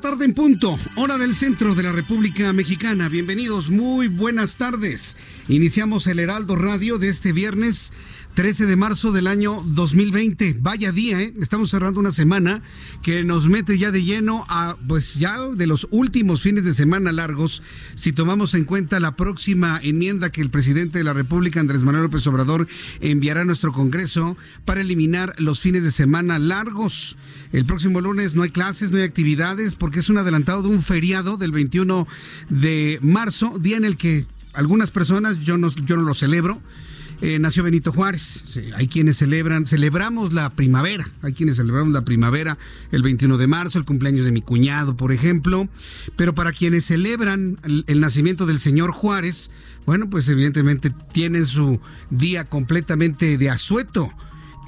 Tarde en punto, hora del centro de la República Mexicana. Bienvenidos, muy buenas tardes. Iniciamos el Heraldo Radio de este viernes 13 de marzo del año 2020. Vaya día, ¿eh? Estamos cerrando una semana que nos mete ya de lleno a, pues ya de los últimos fines de semana largos, si tomamos en cuenta la próxima enmienda que el presidente de la República, Andrés Manuel López Obrador, enviará a nuestro Congreso para eliminar los fines de semana largos. El próximo lunes no hay clases, no hay actividades, porque es un adelantado de un feriado del 21 de marzo, día en el que algunas personas, yo no, yo no lo celebro, eh, nació Benito Juárez. hay quienes celebran, celebramos la primavera, hay quienes celebramos la primavera el 21 de marzo, el cumpleaños de mi cuñado, por ejemplo. Pero para quienes celebran el, el nacimiento del señor Juárez, bueno, pues evidentemente tienen su día completamente de asueto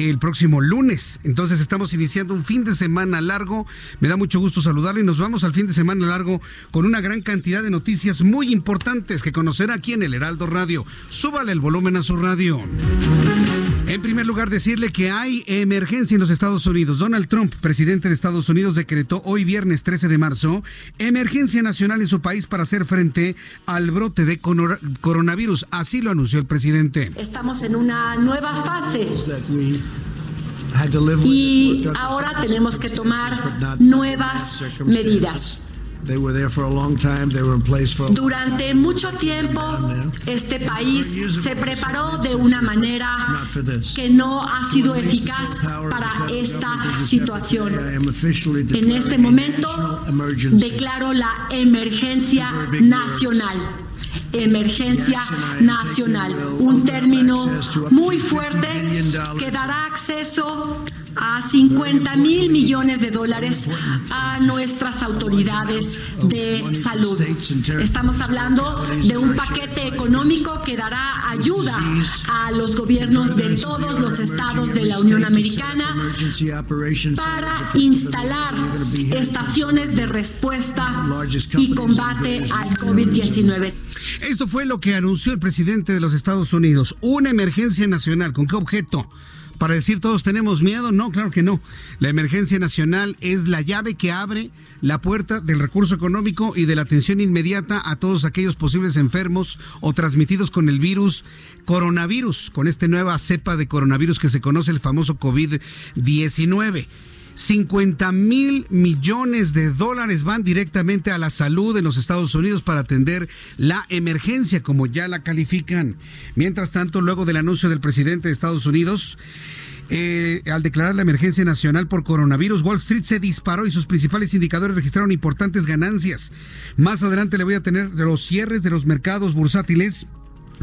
el próximo lunes. Entonces estamos iniciando un fin de semana largo. Me da mucho gusto saludarle y nos vamos al fin de semana largo con una gran cantidad de noticias muy importantes que conocer aquí en el Heraldo Radio. Súbale el volumen a su radio. En primer lugar, decirle que hay emergencia en los Estados Unidos. Donald Trump, presidente de Estados Unidos, decretó hoy viernes 13 de marzo emergencia nacional en su país para hacer frente al brote de coronavirus. Así lo anunció el presidente. Estamos en una nueva fase y ahora tenemos que tomar nuevas medidas. Durante mucho tiempo, este país se preparó de una manera que no ha sido eficaz para esta situación. En este momento, declaro la emergencia nacional emergencia nacional, un término muy fuerte que dará acceso a 50 mil millones de dólares a nuestras autoridades de salud. Estamos hablando de un paquete económico que dará ayuda a los gobiernos de todos los estados de la Unión Americana para instalar estaciones de respuesta y combate al COVID-19. Esto fue lo que anunció el presidente de los Estados Unidos, una emergencia nacional. ¿Con qué objeto? Para decir todos tenemos miedo? No, claro que no. La emergencia nacional es la llave que abre la puerta del recurso económico y de la atención inmediata a todos aquellos posibles enfermos o transmitidos con el virus coronavirus, con esta nueva cepa de coronavirus que se conoce el famoso COVID-19. 50 mil millones de dólares van directamente a la salud en los Estados Unidos para atender la emergencia, como ya la califican. Mientras tanto, luego del anuncio del presidente de Estados Unidos, eh, al declarar la emergencia nacional por coronavirus, Wall Street se disparó y sus principales indicadores registraron importantes ganancias. Más adelante le voy a tener de los cierres de los mercados bursátiles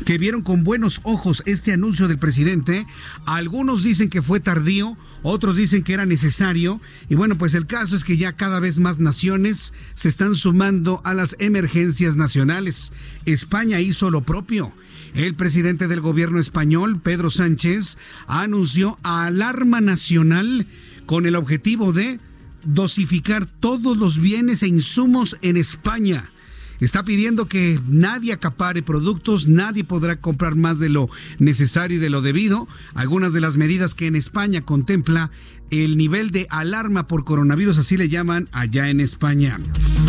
que vieron con buenos ojos este anuncio del presidente. Algunos dicen que fue tardío, otros dicen que era necesario. Y bueno, pues el caso es que ya cada vez más naciones se están sumando a las emergencias nacionales. España hizo lo propio. El presidente del gobierno español, Pedro Sánchez, anunció alarma nacional con el objetivo de dosificar todos los bienes e insumos en España está pidiendo que nadie acapare productos, nadie podrá comprar más de lo necesario y de lo debido. Algunas de las medidas que en España contempla el nivel de alarma por coronavirus, así le llaman allá en España.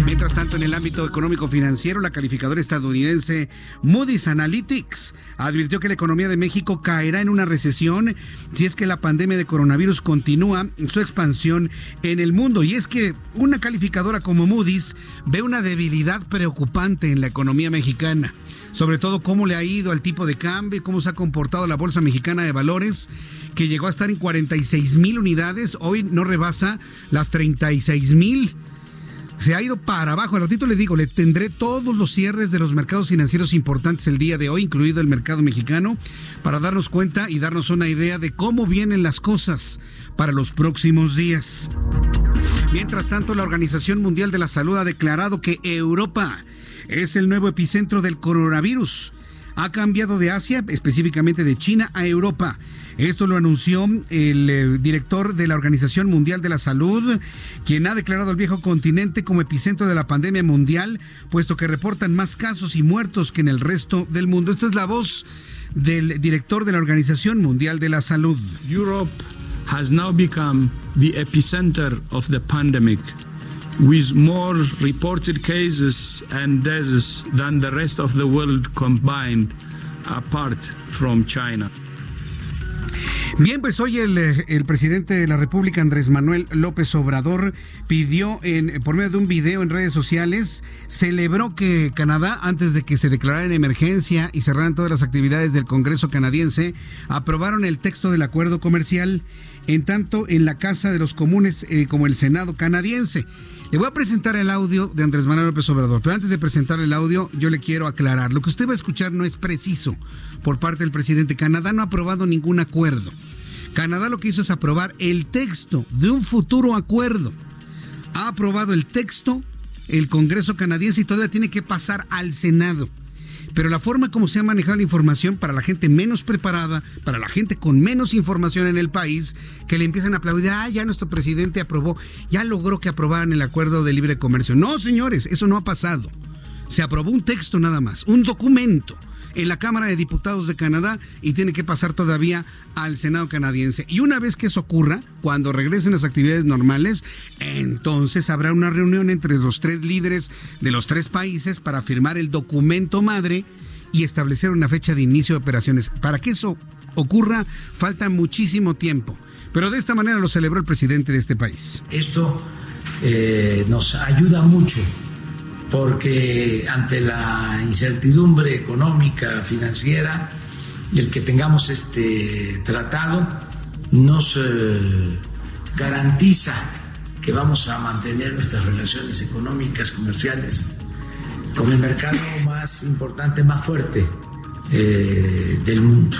Mientras tanto, en el ámbito económico financiero, la calificadora estadounidense Moody's Analytics advirtió que la economía de México caerá en una recesión si es que la pandemia de coronavirus continúa su expansión en el mundo. Y es que una calificadora como Moody's ve una debilidad preocupante en la economía mexicana sobre todo cómo le ha ido al tipo de cambio, cómo se ha comportado la Bolsa Mexicana de Valores, que llegó a estar en 46 mil unidades, hoy no rebasa las 36 mil. Se ha ido para abajo. Al ratito le digo, le tendré todos los cierres de los mercados financieros importantes el día de hoy, incluido el mercado mexicano, para darnos cuenta y darnos una idea de cómo vienen las cosas para los próximos días. Mientras tanto, la Organización Mundial de la Salud ha declarado que Europa es el nuevo epicentro del coronavirus. Ha cambiado de Asia, específicamente de China, a Europa. Esto lo anunció el eh, director de la Organización Mundial de la Salud, quien ha declarado al viejo continente como epicentro de la pandemia mundial, puesto que reportan más casos y muertos que en el resto del mundo. Esta es la voz del director de la Organización Mundial de la Salud. Europe has now become the epicenter of the pandemic. With more reported cases and deaths than the rest of the world combined, apart from China. Bien, pues hoy el, el, presidente de la República, Andrés Manuel López Obrador, pidió en, por medio de un video en redes sociales, celebró que Canadá, antes de que se declarara en emergencia y cerraran todas las actividades del Congreso canadiense, aprobaron el texto del acuerdo comercial, en tanto en la Casa de los Comunes eh, como el Senado canadiense. Le voy a presentar el audio de Andrés Manuel López Obrador, pero antes de presentar el audio, yo le quiero aclarar. Lo que usted va a escuchar no es preciso por parte del presidente. Canadá no ha aprobado ningún acuerdo. Canadá lo que hizo es aprobar el texto de un futuro acuerdo. Ha aprobado el texto el Congreso canadiense y todavía tiene que pasar al Senado pero la forma como se ha manejado la información para la gente menos preparada, para la gente con menos información en el país, que le empiezan a aplaudir, ah, ya nuestro presidente aprobó, ya logró que aprobaran el acuerdo de libre comercio. No, señores, eso no ha pasado. Se aprobó un texto nada más, un documento en la Cámara de Diputados de Canadá y tiene que pasar todavía al Senado canadiense. Y una vez que eso ocurra, cuando regresen las actividades normales, entonces habrá una reunión entre los tres líderes de los tres países para firmar el documento madre y establecer una fecha de inicio de operaciones. Para que eso ocurra, falta muchísimo tiempo. Pero de esta manera lo celebró el presidente de este país. Esto eh, nos ayuda mucho porque ante la incertidumbre económica, financiera, el que tengamos este tratado nos eh, garantiza que vamos a mantener nuestras relaciones económicas, comerciales, con el mercado más importante, más fuerte eh, del mundo.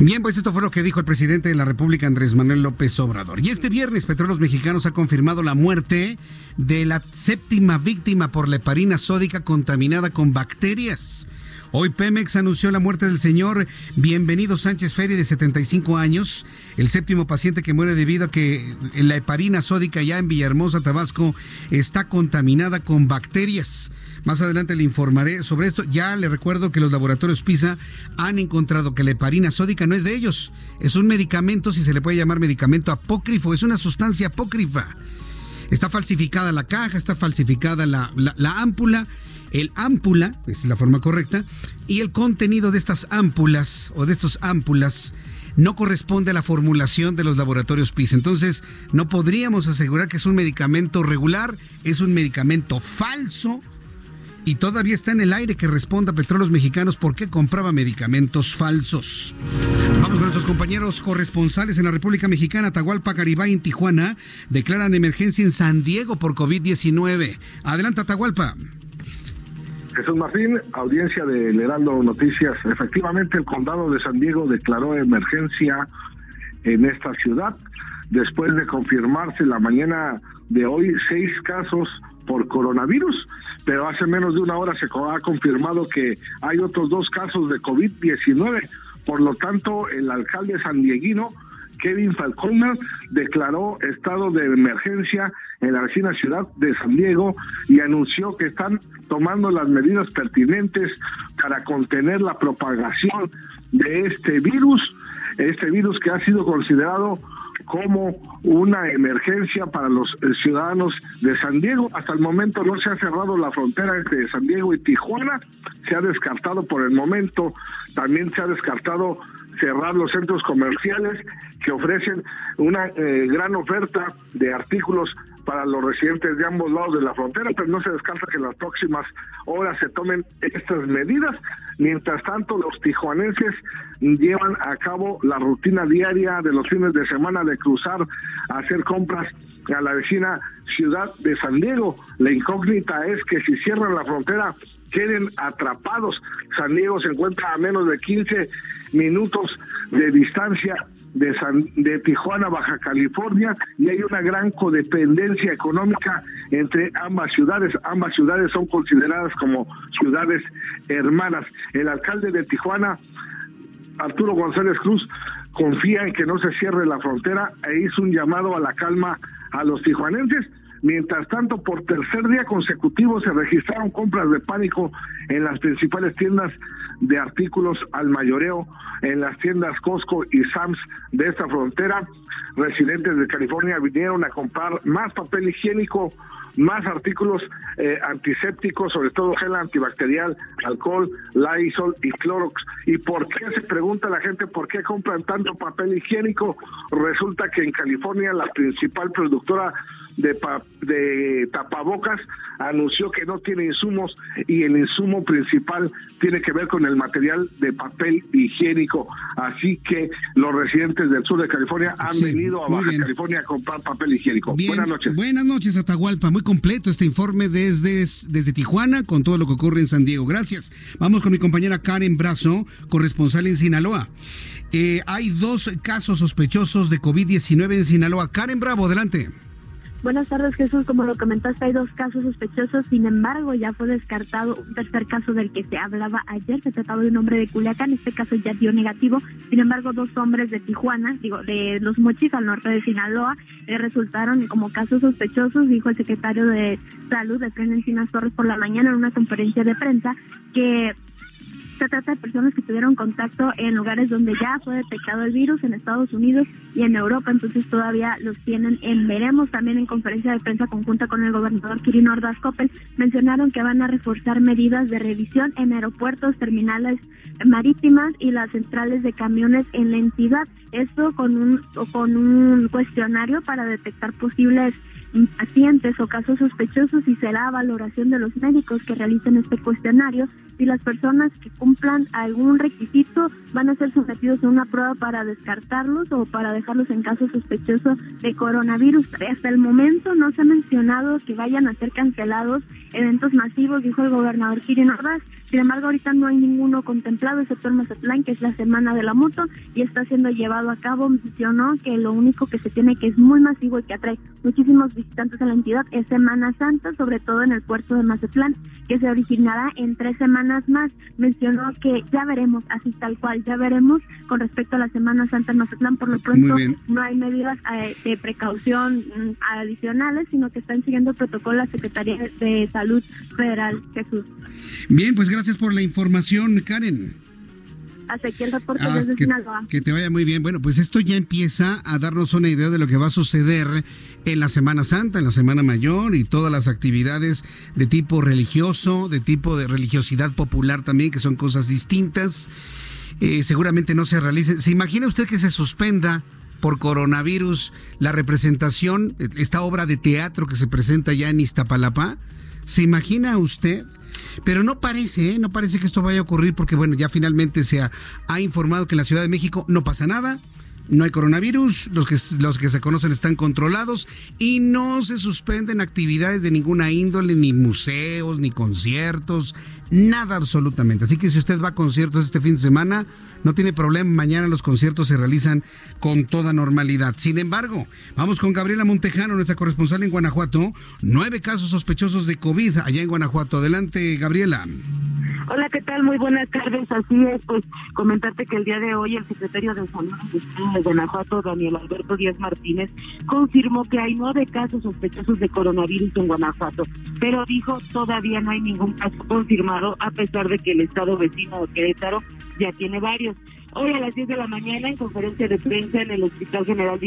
Bien, pues esto fue lo que dijo el presidente de la República, Andrés Manuel López Obrador. Y este viernes, Petróleos Mexicanos ha confirmado la muerte de la séptima víctima por la heparina sódica contaminada con bacterias. Hoy Pemex anunció la muerte del señor Bienvenido Sánchez Ferri de 75 años, el séptimo paciente que muere debido a que la heparina sódica ya en Villahermosa, Tabasco, está contaminada con bacterias. Más adelante le informaré sobre esto. Ya le recuerdo que los laboratorios PISA han encontrado que la heparina sódica no es de ellos. Es un medicamento, si se le puede llamar medicamento apócrifo, es una sustancia apócrifa. Está falsificada la caja, está falsificada la, la, ámpula. El ámpula, es la forma correcta, y el contenido de estas ámpulas o de estos ámpulas no corresponde a la formulación de los laboratorios PISA. Entonces, no podríamos asegurar que es un medicamento regular, es un medicamento falso y todavía está en el aire que responda a Petróleos Mexicanos por qué compraba medicamentos falsos. Vamos con nuestros compañeros corresponsales en la República Mexicana, Atahualpa Caribay en Tijuana, declaran emergencia en San Diego por COVID-19. Adelante, Atahualpa. Jesús Martín, audiencia del Heraldo Noticias. Efectivamente, el condado de San Diego declaró emergencia en esta ciudad después de confirmarse la mañana de hoy seis casos por coronavirus pero hace menos de una hora se ha confirmado que hay otros dos casos de COVID-19. Por lo tanto, el alcalde sandieguino, Kevin Falconer, declaró estado de emergencia en la vecina ciudad de San Diego y anunció que están tomando las medidas pertinentes para contener la propagación de este virus, este virus que ha sido considerado como una emergencia para los eh, ciudadanos de San Diego. Hasta el momento no se ha cerrado la frontera entre San Diego y Tijuana, se ha descartado por el momento, también se ha descartado cerrar los centros comerciales que ofrecen una eh, gran oferta de artículos para los residentes de ambos lados de la frontera, pero no se descarta que en las próximas horas se tomen estas medidas. Mientras tanto, los tijuanenses llevan a cabo la rutina diaria de los fines de semana de cruzar a hacer compras a la vecina ciudad de San Diego. La incógnita es que si cierran la frontera, queden atrapados. San Diego se encuentra a menos de 15 minutos de distancia de, San, de Tijuana, Baja California, y hay una gran codependencia económica entre ambas ciudades. Ambas ciudades son consideradas como ciudades hermanas. El alcalde de Tijuana, Arturo González Cruz, confía en que no se cierre la frontera e hizo un llamado a la calma a los tijuanenses. Mientras tanto, por tercer día consecutivo se registraron compras de pánico en las principales tiendas de artículos al mayoreo en las tiendas Costco y Sams de esta frontera. Residentes de California vinieron a comprar más papel higiénico, más artículos eh, antisépticos, sobre todo gel antibacterial, alcohol, Lysol y Clorox. ¿Y por qué se pregunta la gente por qué compran tanto papel higiénico? Resulta que en California la principal productora de, de tapabocas anunció que no tiene insumos y el insumo principal tiene que ver con el material de papel higiénico. Así que los residentes del sur de California han venido a Baja California a comprar papel higiénico. buenas noches. Buenas noches, Atahualpa. Muy completo este informe desde, desde Tijuana con todo lo que ocurre en San Diego. Gracias. Vamos con mi compañera Karen Brazo, corresponsal en Sinaloa. Eh, hay dos casos sospechosos de COVID-19 en Sinaloa. Karen Bravo, adelante. Buenas tardes, Jesús. Como lo comentaste, hay dos casos sospechosos. Sin embargo, ya fue descartado un tercer caso del que se hablaba ayer. Se trataba de un hombre de Culiacán. Este caso ya dio negativo. Sin embargo, dos hombres de Tijuana, digo, de los Mochis al norte de Sinaloa, eh, resultaron como casos sospechosos, dijo el secretario de Salud de Encinas Torres por la mañana en una conferencia de prensa que se trata de personas que tuvieron contacto en lugares donde ya fue detectado el virus, en Estados Unidos y en Europa, entonces todavía los tienen en veremos. También en conferencia de prensa conjunta con el gobernador Quirino Ordaz Coppel, mencionaron que van a reforzar medidas de revisión en aeropuertos, terminales marítimas y las centrales de camiones en la entidad. Esto con un, con un cuestionario para detectar posibles pacientes o casos sospechosos y será valoración de los médicos que realicen este cuestionario si las personas que cumplan algún requisito van a ser sometidos a una prueba para descartarlos o para dejarlos en caso sospechoso de coronavirus. Hasta el momento no se ha mencionado que vayan a ser cancelados eventos masivos, dijo el gobernador Kirin Ordaz. Sin embargo, ahorita no hay ninguno contemplado, excepto el Mazatlán, que es la Semana de la Moto, y está siendo llevado a cabo. Mencionó que lo único que se tiene que es muy masivo y que atrae muchísimos a la entidad es Semana Santa, sobre todo en el puerto de Mazatlán, que se originará en tres semanas más. Mencionó que ya veremos, así tal cual, ya veremos con respecto a la Semana Santa en Mazatlán. Por lo pronto, no hay medidas eh, de precaución mm, adicionales, sino que están siguiendo el protocolo la Secretaría de Salud Federal, Jesús. Bien, pues gracias por la información, Karen. Hasta aquí el reporte ah, desde que, que te vaya muy bien. Bueno, pues esto ya empieza a darnos una idea de lo que va a suceder en la Semana Santa, en la Semana Mayor y todas las actividades de tipo religioso, de tipo de religiosidad popular también, que son cosas distintas. Eh, seguramente no se realicen. ¿Se imagina usted que se suspenda por coronavirus la representación, esta obra de teatro que se presenta ya en Iztapalapa? ¿Se imagina usted? Pero no parece, ¿eh? no parece que esto vaya a ocurrir porque, bueno, ya finalmente se ha, informado que en la Ciudad de México no pasa nada, no hay coronavirus, los que, los que se conocen están controlados y no se suspenden actividades de ninguna índole, ni museos, ni conciertos, nada absolutamente. Así que si usted va a conciertos este fin de semana, no tiene problema, mañana los conciertos se realizan con toda normalidad. Sin embargo, vamos con Gabriela Montejano, nuestra corresponsal en Guanajuato. Nueve casos sospechosos de COVID allá en Guanajuato. Adelante, Gabriela. Hola, ¿qué tal? Muy buenas tardes. Así es, pues comentarte que el día de hoy el secretario de Salud de Guanajuato, Daniel Alberto Díaz Martínez, confirmó que hay nueve casos sospechosos de coronavirus en Guanajuato, pero dijo todavía no hay ningún caso confirmado a pesar de que el estado vecino de Querétaro ya tiene varios. Hoy a las 10 de la mañana, en conferencia de prensa en el Hospital General de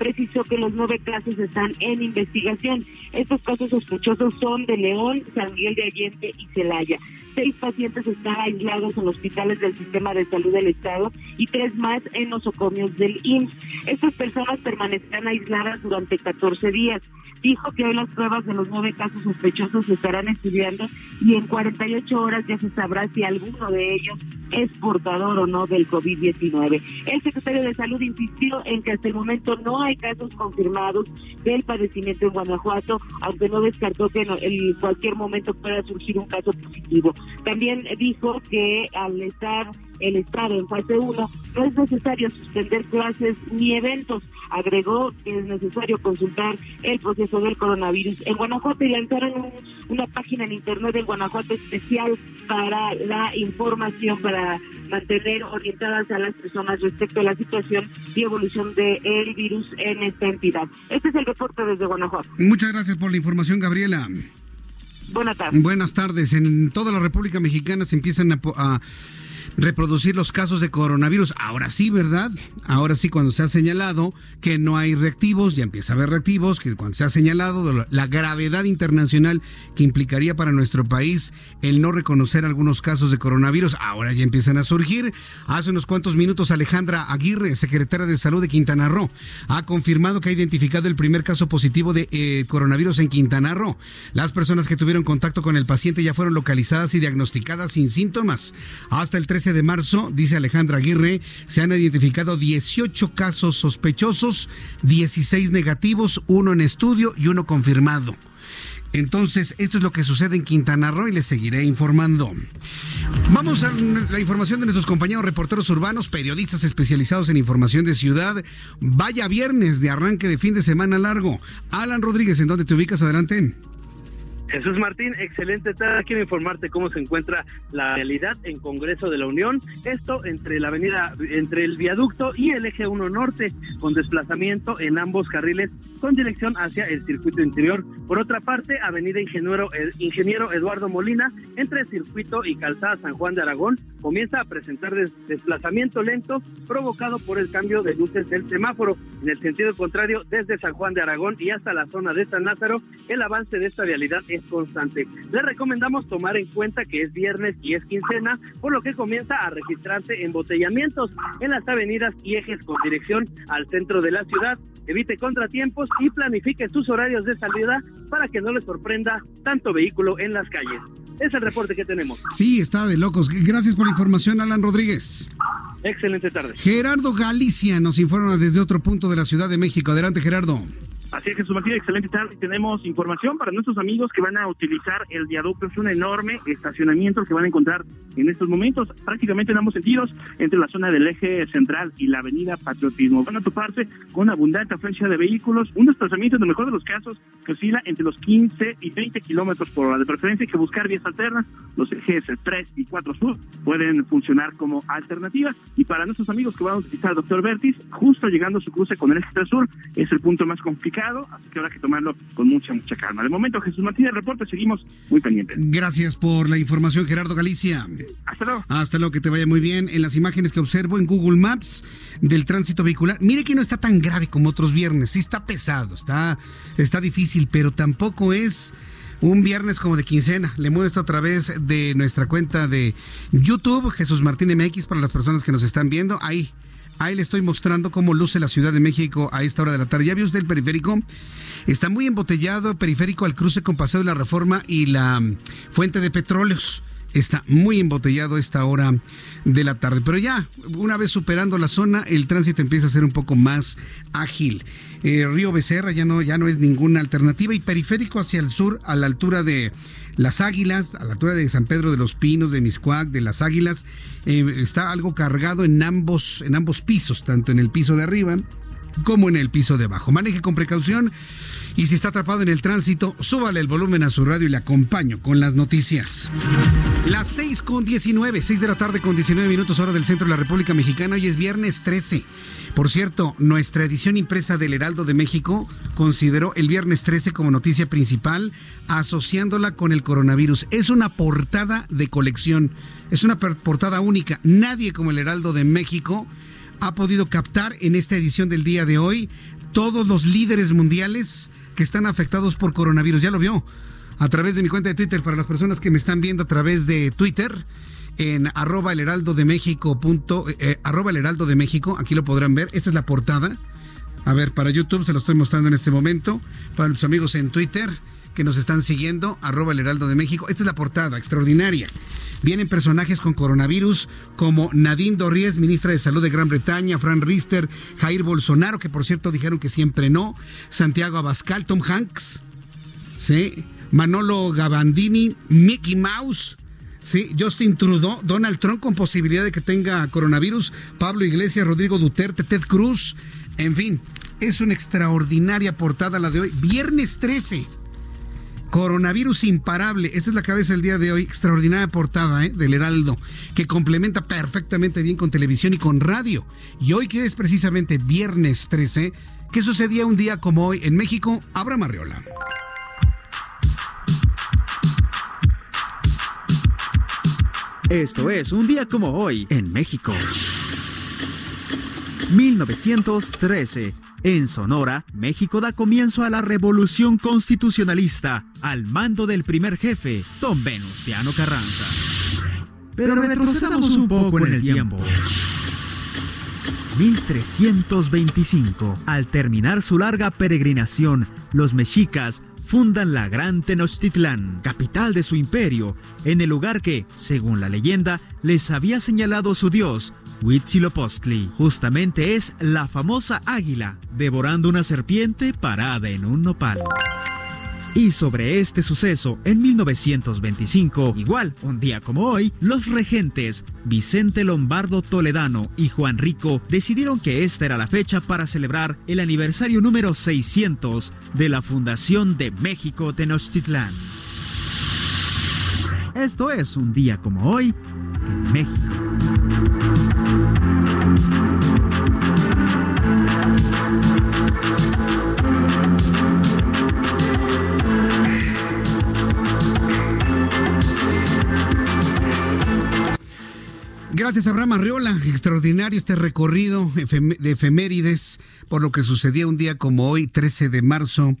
precisó que los nueve casos están en investigación. Estos casos sospechosos son de León, San Miguel de Allende y Celaya. Seis pacientes están aislados en hospitales del Sistema de Salud del Estado y tres más en nosocomios del IMSS. Estas personas permanecerán aisladas durante 14 días dijo que hoy las pruebas de los nueve casos sospechosos se estarán estudiando y en 48 horas ya se sabrá si alguno de ellos es portador o no del COVID-19. El secretario de Salud insistió en que hasta el momento no hay casos confirmados del padecimiento en Guanajuato, aunque no descartó que en cualquier momento pueda surgir un caso positivo. También dijo que al estar el Estado en fase 1, no es necesario suspender clases ni eventos. Agregó que es necesario consultar el proceso del coronavirus en Guanajuato y lanzaron una página en Internet de Guanajuato especial para la información, para mantener orientadas a las personas respecto a la situación y evolución del virus en esta entidad. Este es el reporte desde Guanajuato. Muchas gracias por la información, Gabriela. Buenas tardes. Buenas tardes. En toda la República Mexicana se empiezan a reproducir los casos de coronavirus. Ahora sí, ¿verdad? Ahora sí, cuando se ha señalado que no hay reactivos, ya empieza a haber reactivos, que cuando se ha señalado la gravedad internacional que implicaría para nuestro país el no reconocer algunos casos de coronavirus, ahora ya empiezan a surgir. Hace unos cuantos minutos Alejandra Aguirre, secretaria de Salud de Quintana Roo, ha confirmado que ha identificado el primer caso positivo de eh, coronavirus en Quintana Roo. Las personas que tuvieron contacto con el paciente ya fueron localizadas y diagnosticadas sin síntomas. Hasta el 13 de marzo, dice Alejandra Aguirre, se han identificado 18 casos sospechosos, 16 negativos, uno en estudio y uno confirmado. Entonces, esto es lo que sucede en Quintana Roo y les seguiré informando. Vamos a la información de nuestros compañeros reporteros urbanos, periodistas especializados en información de ciudad. Vaya viernes de arranque de fin de semana largo. Alan Rodríguez, ¿en dónde te ubicas? Adelante. Jesús Martín, excelente tarde. Quiero informarte cómo se encuentra la realidad en Congreso de la Unión. Esto entre la avenida, entre el viaducto y el eje 1 norte, con desplazamiento en ambos carriles con dirección hacia el circuito interior. Por otra parte, avenida Ingeniero, Ingeniero Eduardo Molina, entre circuito y calzada San Juan de Aragón, comienza a presentar desplazamiento lento provocado por el cambio de luces del semáforo. En el sentido contrario, desde San Juan de Aragón y hasta la zona de San Lázaro, el avance de esta vialidad es constante. Le recomendamos tomar en cuenta que es viernes y es quincena, por lo que comienza a registrarse embotellamientos en las avenidas y ejes con dirección al centro de la ciudad. Evite contratiempos y planifique sus horarios de salida para que no le sorprenda tanto vehículo en las calles. Es el reporte que tenemos. Sí, está de locos. Gracias por la información, Alan Rodríguez. Excelente tarde. Gerardo Galicia nos informa desde otro punto de la Ciudad de México. Adelante, Gerardo. Así es, Jesús Martín, excelente tarde. Tenemos información para nuestros amigos que van a utilizar el viaducto. Es un enorme estacionamiento que van a encontrar en estos momentos, prácticamente en ambos sentidos, entre la zona del eje central y la avenida Patriotismo. Van a toparse con abundante afluencia de vehículos, un desplazamiento en el mejor de los casos que oscila entre los 15 y 20 kilómetros por hora. De preferencia hay que buscar vías alternas. Los ejes 3 y 4 sur pueden funcionar como alternativas. Y para nuestros amigos que van a utilizar el Doctor Vertis, justo llegando a su cruce con el eje 3 sur, es el punto más complicado así que habrá que tomarlo con mucha, mucha calma. De momento, Jesús Martínez, reporte, seguimos muy pendientes. Gracias por la información, Gerardo Galicia. Hasta luego. Hasta luego, que te vaya muy bien. En las imágenes que observo en Google Maps del tránsito vehicular, mire que no está tan grave como otros viernes, sí está pesado, está, está difícil, pero tampoco es un viernes como de quincena. Le muestro a través de nuestra cuenta de YouTube, Jesús Martín MX, para las personas que nos están viendo. Ahí Ahí le estoy mostrando cómo luce la Ciudad de México a esta hora de la tarde. ¿Ya vio usted el periférico? Está muy embotellado, periférico al cruce con Paseo de la Reforma y la mm, Fuente de Petróleos. Está muy embotellado a esta hora de la tarde. Pero ya, una vez superando la zona, el tránsito empieza a ser un poco más ágil. Eh, Río Becerra ya no, ya no es ninguna alternativa y periférico hacia el sur, a la altura de las Águilas, a la altura de San Pedro de los Pinos, de Miscuac, de las Águilas, eh, está algo cargado en ambos, en ambos pisos, tanto en el piso de arriba como en el piso de abajo. Maneje con precaución y si está atrapado en el tránsito, súbale el volumen a su radio y le acompaño con las noticias. Las 6 con 19, 6 de la tarde con 19 minutos hora del centro de la República Mexicana. Hoy es viernes 13. Por cierto, nuestra edición impresa del Heraldo de México consideró el viernes 13 como noticia principal, asociándola con el coronavirus. Es una portada de colección, es una portada única. Nadie como el Heraldo de México ha podido captar en esta edición del día de hoy todos los líderes mundiales que están afectados por coronavirus. Ya lo vio a través de mi cuenta de Twitter para las personas que me están viendo a través de Twitter en arroba el heraldo de México punto, eh, eh, arroba el heraldo de México, aquí lo podrán ver, esta es la portada. A ver, para YouTube se lo estoy mostrando en este momento, para nuestros amigos en Twitter que nos están siguiendo, arroba el heraldo de México, esta es la portada, extraordinaria. Vienen personajes con coronavirus como Nadine Dorries, ministra de Salud de Gran Bretaña, Fran Rister, Jair Bolsonaro, que por cierto dijeron que siempre no, Santiago Abascal, Tom Hanks. Manolo Gabandini, Mickey Mouse, Sí, Justin Trudeau, Donald Trump con posibilidad de que tenga coronavirus, Pablo Iglesias, Rodrigo Duterte, Ted Cruz, en fin, es una extraordinaria portada la de hoy, viernes 13. Coronavirus imparable, esta es la cabeza del día de hoy, extraordinaria portada ¿eh? del Heraldo, que complementa perfectamente bien con televisión y con radio. Y hoy que es precisamente viernes 13, ¿qué sucedía un día como hoy en México? Abraham Arreola. Esto es un día como hoy en México. 1913. En Sonora, México da comienzo a la revolución constitucionalista al mando del primer jefe, don Venustiano Carranza. Pero retrocedamos un poco en el tiempo. 1325. Al terminar su larga peregrinación, los mexicas fundan la Gran Tenochtitlán, capital de su imperio, en el lugar que, según la leyenda, les había señalado su dios, Huitzilopochtli. Justamente es la famosa águila, devorando una serpiente parada en un nopal. Y sobre este suceso, en 1925, igual un día como hoy, los regentes Vicente Lombardo Toledano y Juan Rico decidieron que esta era la fecha para celebrar el aniversario número 600 de la fundación de México Tenochtitlán. Esto es un día como hoy en México. Gracias, Abraham Arriola. Extraordinario este recorrido de efemérides por lo que sucedía un día como hoy, 13 de marzo.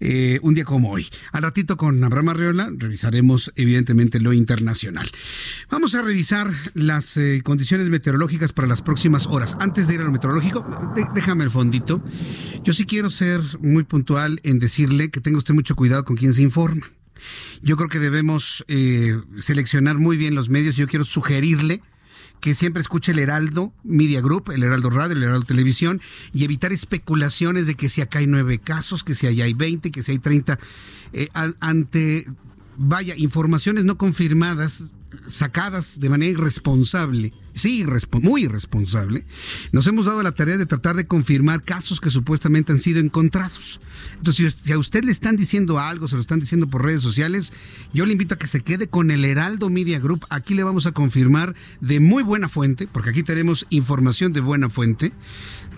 Eh, un día como hoy. Al ratito con Abraham Arriola revisaremos evidentemente lo internacional. Vamos a revisar las eh, condiciones meteorológicas para las próximas horas. Antes de ir a lo meteorológico, déjame el fondito. Yo sí quiero ser muy puntual en decirle que tenga usted mucho cuidado con quien se informa. Yo creo que debemos eh, seleccionar muy bien los medios. Yo quiero sugerirle que siempre escuche el Heraldo Media Group, el Heraldo Radio, el Heraldo Televisión, y evitar especulaciones de que si acá hay nueve casos, que si allá hay veinte, que si hay treinta, eh, ante, vaya, informaciones no confirmadas, sacadas de manera irresponsable sí, muy irresponsable, nos hemos dado la tarea de tratar de confirmar casos que supuestamente han sido encontrados. Entonces, si a usted le están diciendo algo, se lo están diciendo por redes sociales, yo le invito a que se quede con el Heraldo Media Group. Aquí le vamos a confirmar de muy buena fuente, porque aquí tenemos información de buena fuente,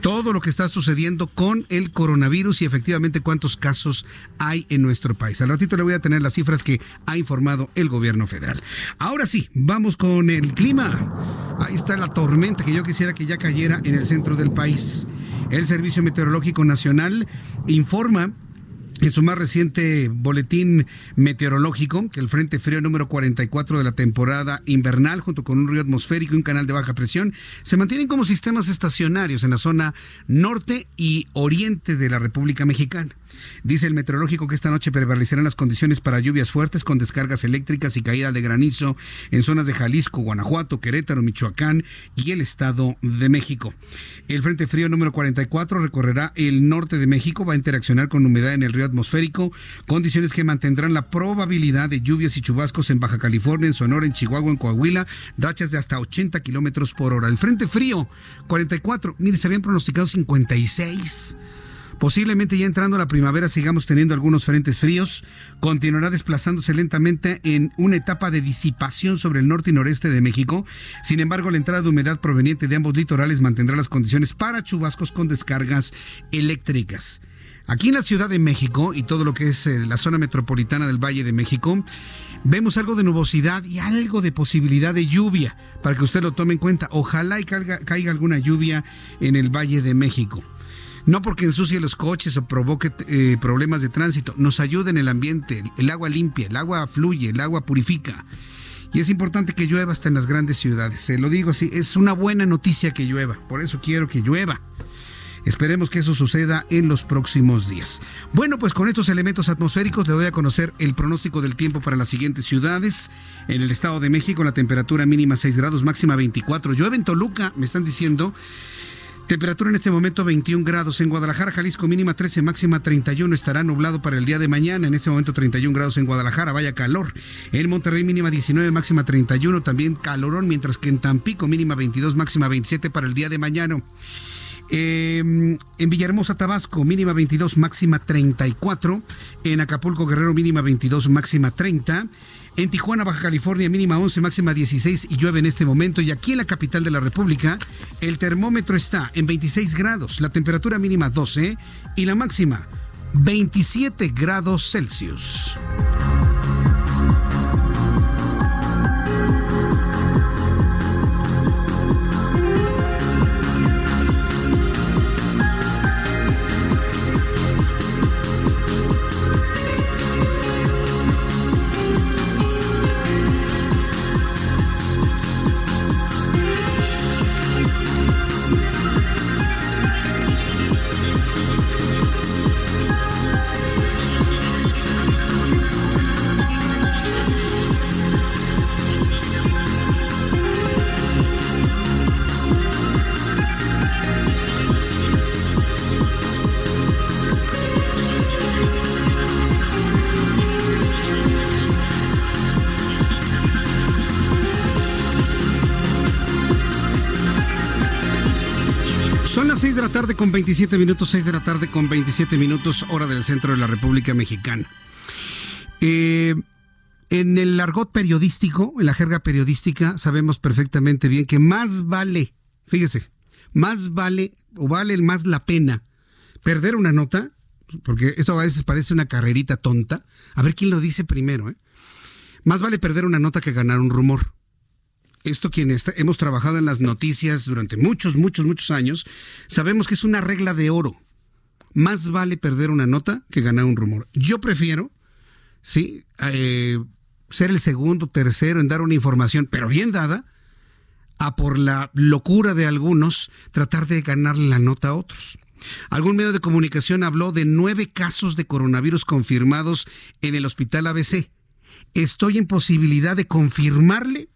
todo lo que está sucediendo con el coronavirus y efectivamente cuántos casos hay en nuestro país. Al ratito le voy a tener las cifras que ha informado el gobierno federal. Ahora sí, vamos con el clima. Ahí está la tormenta que yo quisiera que ya cayera en el centro del país. El Servicio Meteorológico Nacional informa en su más reciente boletín meteorológico, que el Frente Frío número 44 de la temporada invernal, junto con un río atmosférico y un canal de baja presión, se mantienen como sistemas estacionarios en la zona norte y oriente de la República Mexicana. Dice el meteorológico que esta noche prevalecerán las condiciones para lluvias fuertes con descargas eléctricas y caída de granizo en zonas de Jalisco, Guanajuato, Querétaro, Michoacán y el Estado de México. El Frente Frío número 44 recorrerá el norte de México, va a interaccionar con humedad en el río atmosférico, condiciones que mantendrán la probabilidad de lluvias y chubascos en Baja California, en Sonora, en Chihuahua, en Coahuila, rachas de hasta 80 kilómetros por hora. El Frente Frío 44, mire, se habían pronosticado 56 Posiblemente ya entrando la primavera sigamos teniendo algunos frentes fríos. Continuará desplazándose lentamente en una etapa de disipación sobre el norte y noreste de México. Sin embargo, la entrada de humedad proveniente de ambos litorales mantendrá las condiciones para chubascos con descargas eléctricas. Aquí en la Ciudad de México y todo lo que es eh, la zona metropolitana del Valle de México, vemos algo de nubosidad y algo de posibilidad de lluvia, para que usted lo tome en cuenta. Ojalá y caiga, caiga alguna lluvia en el Valle de México. No porque ensucie los coches o provoque eh, problemas de tránsito, nos ayuda en el ambiente, el agua limpia, el agua fluye, el agua purifica. Y es importante que llueva hasta en las grandes ciudades. Se lo digo así, es una buena noticia que llueva. Por eso quiero que llueva. Esperemos que eso suceda en los próximos días. Bueno, pues con estos elementos atmosféricos le doy a conocer el pronóstico del tiempo para las siguientes ciudades. En el Estado de México la temperatura mínima 6 grados, máxima 24. Llueve en Toluca, me están diciendo. Temperatura en este momento 21 grados. En Guadalajara, Jalisco, mínima 13, máxima 31. Estará nublado para el día de mañana. En este momento 31 grados en Guadalajara, vaya calor. En Monterrey, mínima 19, máxima 31. También calorón, mientras que en Tampico, mínima 22, máxima 27 para el día de mañana. Em, en Villahermosa, Tabasco, mínima 22, máxima 34. En Acapulco, Guerrero, mínima 22, máxima 30. En Tijuana, Baja California, mínima 11, máxima 16 y llueve en este momento. Y aquí en la capital de la República, el termómetro está en 26 grados, la temperatura mínima 12 y la máxima 27 grados Celsius. Tarde con 27 minutos, 6 de la tarde con 27 minutos, hora del centro de la República Mexicana. Eh, en el argot periodístico, en la jerga periodística, sabemos perfectamente bien que más vale, fíjese, más vale o vale más la pena perder una nota, porque esto a veces parece una carrerita tonta, a ver quién lo dice primero, ¿eh? Más vale perder una nota que ganar un rumor esto quienes hemos trabajado en las noticias durante muchos, muchos, muchos años, sabemos que es una regla de oro. Más vale perder una nota que ganar un rumor. Yo prefiero, sí, eh, ser el segundo, tercero en dar una información, pero bien dada, a por la locura de algunos tratar de ganarle la nota a otros. Algún medio de comunicación habló de nueve casos de coronavirus confirmados en el hospital ABC. Estoy en posibilidad de confirmarle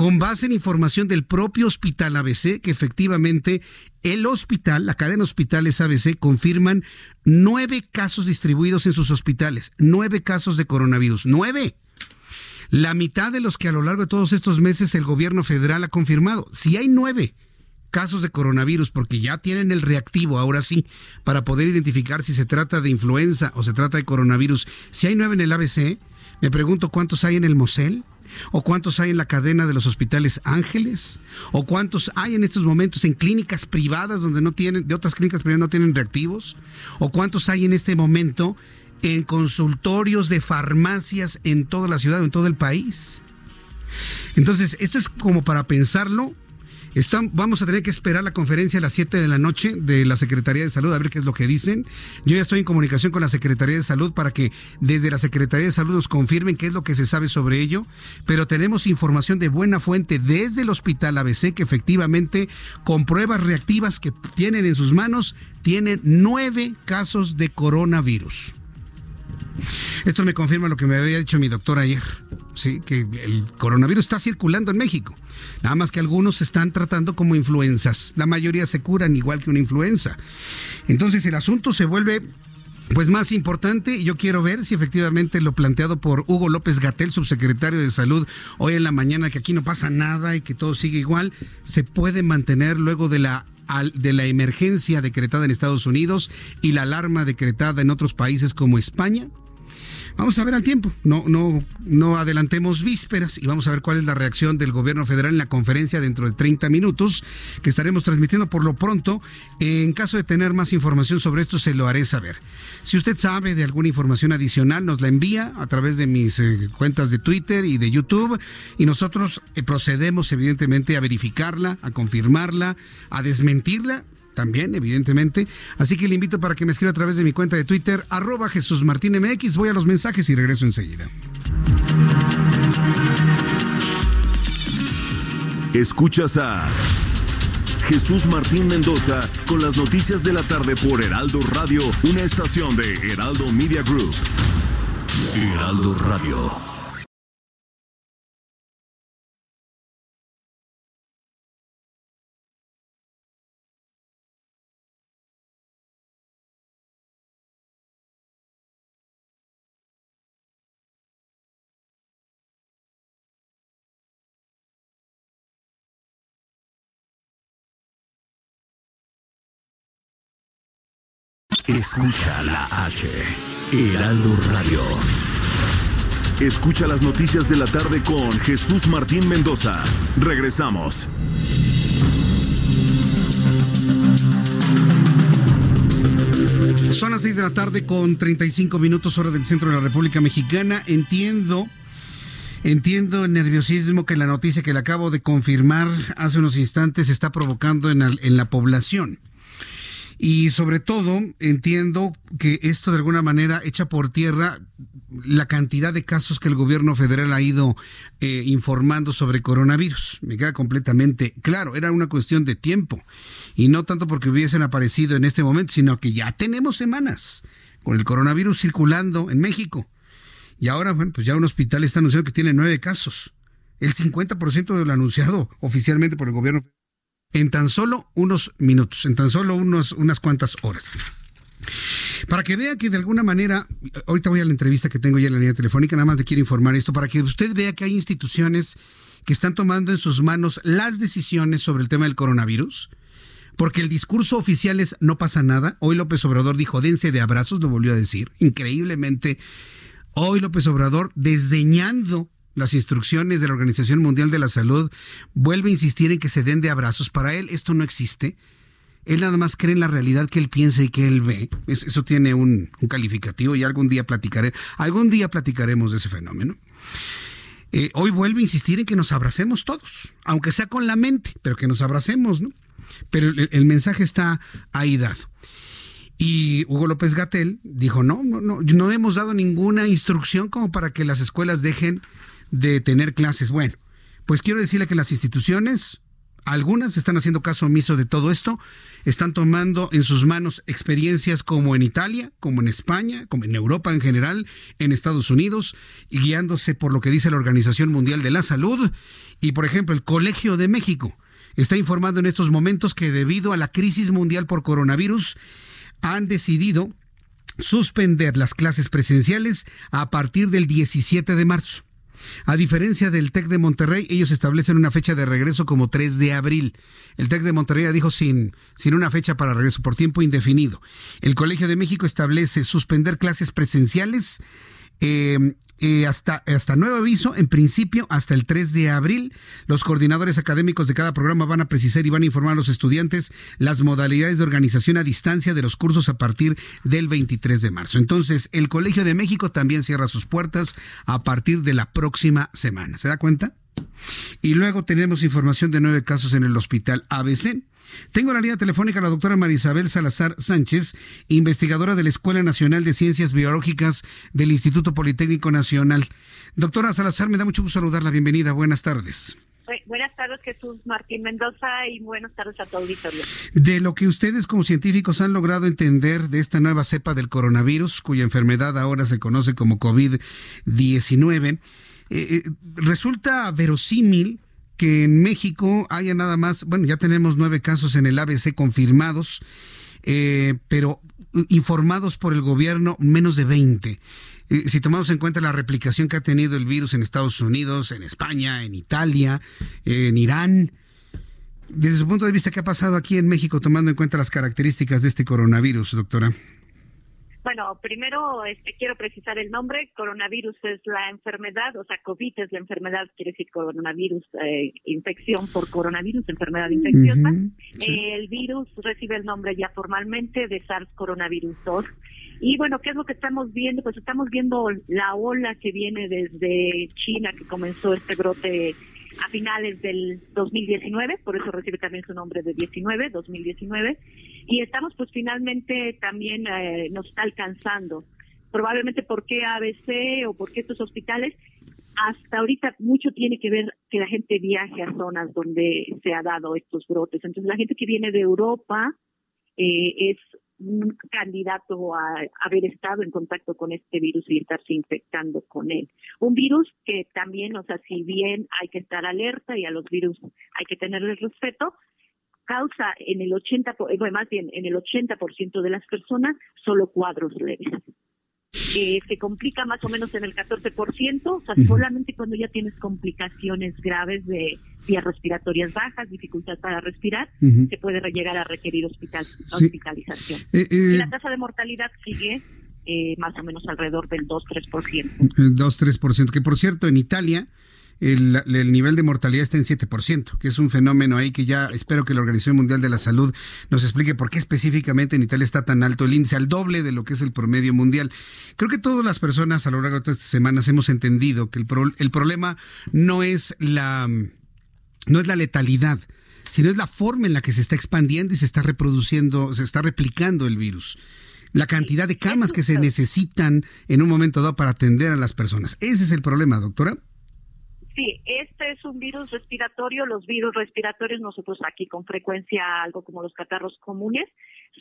con base en información del propio hospital ABC, que efectivamente el hospital, la cadena hospitales ABC, confirman nueve casos distribuidos en sus hospitales, nueve casos de coronavirus, nueve. La mitad de los que a lo largo de todos estos meses el gobierno federal ha confirmado. Si hay nueve casos de coronavirus, porque ya tienen el reactivo, ahora sí, para poder identificar si se trata de influenza o se trata de coronavirus. Si hay nueve en el ABC, me pregunto cuántos hay en el Mosel, ¿O cuántos hay en la cadena de los hospitales Ángeles? ¿O cuántos hay en estos momentos en clínicas privadas donde no tienen, de otras clínicas privadas no tienen reactivos? ¿O cuántos hay en este momento en consultorios de farmacias en toda la ciudad o en todo el país? Entonces, esto es como para pensarlo vamos a tener que esperar la conferencia a las 7 de la noche de la Secretaría de Salud a ver qué es lo que dicen. Yo ya estoy en comunicación con la Secretaría de Salud para que desde la Secretaría de Salud nos confirmen qué es lo que se sabe sobre ello, pero tenemos información de buena fuente desde el Hospital ABC que efectivamente con pruebas reactivas que tienen en sus manos tienen nueve casos de coronavirus. Esto me confirma lo que me había dicho mi doctor ayer, sí, que el coronavirus está circulando en México. Nada más que algunos se están tratando como influenzas. La mayoría se curan igual que una influenza. Entonces el asunto se vuelve pues más importante, yo quiero ver si efectivamente lo planteado por Hugo López Gatel, subsecretario de Salud, hoy en la mañana, que aquí no pasa nada y que todo sigue igual, se puede mantener luego de la de la emergencia decretada en Estados Unidos y la alarma decretada en otros países como España? Vamos a ver al tiempo, no, no, no adelantemos vísperas y vamos a ver cuál es la reacción del gobierno federal en la conferencia dentro de 30 minutos que estaremos transmitiendo por lo pronto. En caso de tener más información sobre esto, se lo haré saber. Si usted sabe de alguna información adicional, nos la envía a través de mis eh, cuentas de Twitter y de YouTube y nosotros eh, procedemos evidentemente a verificarla, a confirmarla, a desmentirla también, evidentemente. Así que le invito para que me escriba a través de mi cuenta de Twitter, arroba Jesús Martín MX. Voy a los mensajes y regreso enseguida. Escuchas a Jesús Martín Mendoza con las noticias de la tarde por Heraldo Radio, una estación de Heraldo Media Group. Heraldo Radio. Escucha la H. Heraldo Radio. Escucha las noticias de la tarde con Jesús Martín Mendoza. Regresamos. Son las 6 de la tarde con 35 minutos hora del centro de la República Mexicana. Entiendo, entiendo el nerviosismo que la noticia que le acabo de confirmar hace unos instantes está provocando en, en la población. Y sobre todo, entiendo que esto de alguna manera echa por tierra la cantidad de casos que el gobierno federal ha ido eh, informando sobre coronavirus. Me queda completamente claro, era una cuestión de tiempo. Y no tanto porque hubiesen aparecido en este momento, sino que ya tenemos semanas con el coronavirus circulando en México. Y ahora, bueno, pues ya un hospital está anunciando que tiene nueve casos. El 50% de lo anunciado oficialmente por el gobierno en tan solo unos minutos, en tan solo unas cuantas horas. Para que vea que de alguna manera, ahorita voy a la entrevista que tengo ya en la línea telefónica, nada más le quiero informar esto, para que usted vea que hay instituciones que están tomando en sus manos las decisiones sobre el tema del coronavirus, porque el discurso oficial es no pasa nada. Hoy López Obrador dijo dense de abrazos, lo volvió a decir, increíblemente. Hoy López Obrador desdeñando las instrucciones de la Organización Mundial de la Salud, vuelve a insistir en que se den de abrazos. Para él esto no existe. Él nada más cree en la realidad que él piensa y que él ve. Eso tiene un, calificativo y algún día platicaré, algún día platicaremos de ese fenómeno. Eh, hoy vuelve a insistir en que nos abracemos todos, aunque sea con la mente, pero que nos abracemos, ¿no? Pero el, el mensaje está ahí dado. Y Hugo López Gatel dijo, no, no, no, no hemos dado ninguna instrucción como para que las escuelas dejen de tener clases. Bueno, pues quiero decirle que las instituciones, algunas están haciendo caso omiso de todo esto, están tomando en sus manos experiencias como en Italia, como en España, como en Europa en general, en Estados Unidos, y guiándose por lo que dice la Organización Mundial de la Salud. Y por ejemplo, el Colegio de México está informando en estos momentos que debido a la crisis mundial por coronavirus, han decidido suspender las clases presenciales a partir del 17 de marzo. A diferencia del TEC de Monterrey, ellos establecen una fecha de regreso como 3 de abril. El TEC de Monterrey dijo sin, sin una fecha para regreso por tiempo indefinido. El Colegio de México establece suspender clases presenciales eh, eh, hasta, hasta nuevo aviso, en principio hasta el 3 de abril, los coordinadores académicos de cada programa van a precisar y van a informar a los estudiantes las modalidades de organización a distancia de los cursos a partir del 23 de marzo. Entonces, el Colegio de México también cierra sus puertas a partir de la próxima semana. ¿Se da cuenta? Y luego tenemos información de nueve casos en el hospital ABC. Tengo la línea telefónica a la doctora Marisabel Salazar Sánchez, investigadora de la Escuela Nacional de Ciencias Biológicas del Instituto Politécnico Nacional. Doctora Salazar, me da mucho gusto saludarla. Bienvenida. Buenas tardes. Buenas tardes, Jesús Martín Mendoza, y buenas tardes a todo auditorio. De lo que ustedes como científicos han logrado entender de esta nueva cepa del coronavirus, cuya enfermedad ahora se conoce como COVID-19, eh, eh, resulta verosímil que en México haya nada más, bueno, ya tenemos nueve casos en el ABC confirmados. eh, pero informados por el gobierno menos de 20 si tomamos en cuenta la replicación que ha tenido el virus en Estados Unidos, en España, en Italia, en Irán, desde su punto de vista, ¿qué ha pasado aquí en México tomando en cuenta las características de este coronavirus, doctora? Bueno, primero este, quiero precisar el nombre. Coronavirus es la enfermedad, o sea, COVID es la enfermedad, quiere decir coronavirus, eh, infección por coronavirus, enfermedad infecciosa. el virus recibe el nombre ya formalmente de SARS coronavirus 2. Y bueno, ¿qué es lo que estamos viendo? Pues estamos viendo la ola que viene desde China, que comenzó este brote a finales del 2019, por eso recibe también su nombre de 19, 2019, y estamos pues finalmente también eh, nos está alcanzando. Probablemente por qué ABC o por qué estos hospitales, hasta ahorita mucho tiene que ver que la gente viaje a zonas donde se ha dado estos brotes. Entonces la gente que viene de Europa eh, es un candidato a haber estado en contacto con este virus y estarse infectando con él. Un virus que también, o sea, si bien hay que estar alerta y a los virus hay que tenerles respeto, causa en el 80, bueno, más bien en el 80% de las personas solo cuadros leves que se complica más o menos en el 14%, o sea, solamente cuando ya tienes complicaciones graves de vías respiratorias bajas, dificultad para respirar, se puede llegar a requerir hospital, hospitalización. Eh, eh, y la tasa de mortalidad sigue eh, más o menos alrededor del 2-3%. 2-3%, que por cierto, en Italia el, nivel de mortalidad está en 7%, que es un fenómeno ahí que ya espero que la Organización Mundial de la Salud nos explique por qué específicamente en Italia está tan alto el índice, al doble de lo que es el promedio mundial. Creo que todas las personas a lo largo de todas estas semanas hemos entendido que el, el problema no es la, no es la letalidad, sino es la forma en la que se está expandiendo y se está reproduciendo, se está replicando el virus la cantidad de camas que se necesitan en un momento dado para atender a las personas. Ese es el problema, doctora. Sí, este es un virus respiratorio. Los virus respiratorios, nosotros aquí con frecuencia, algo como los catarros comunes,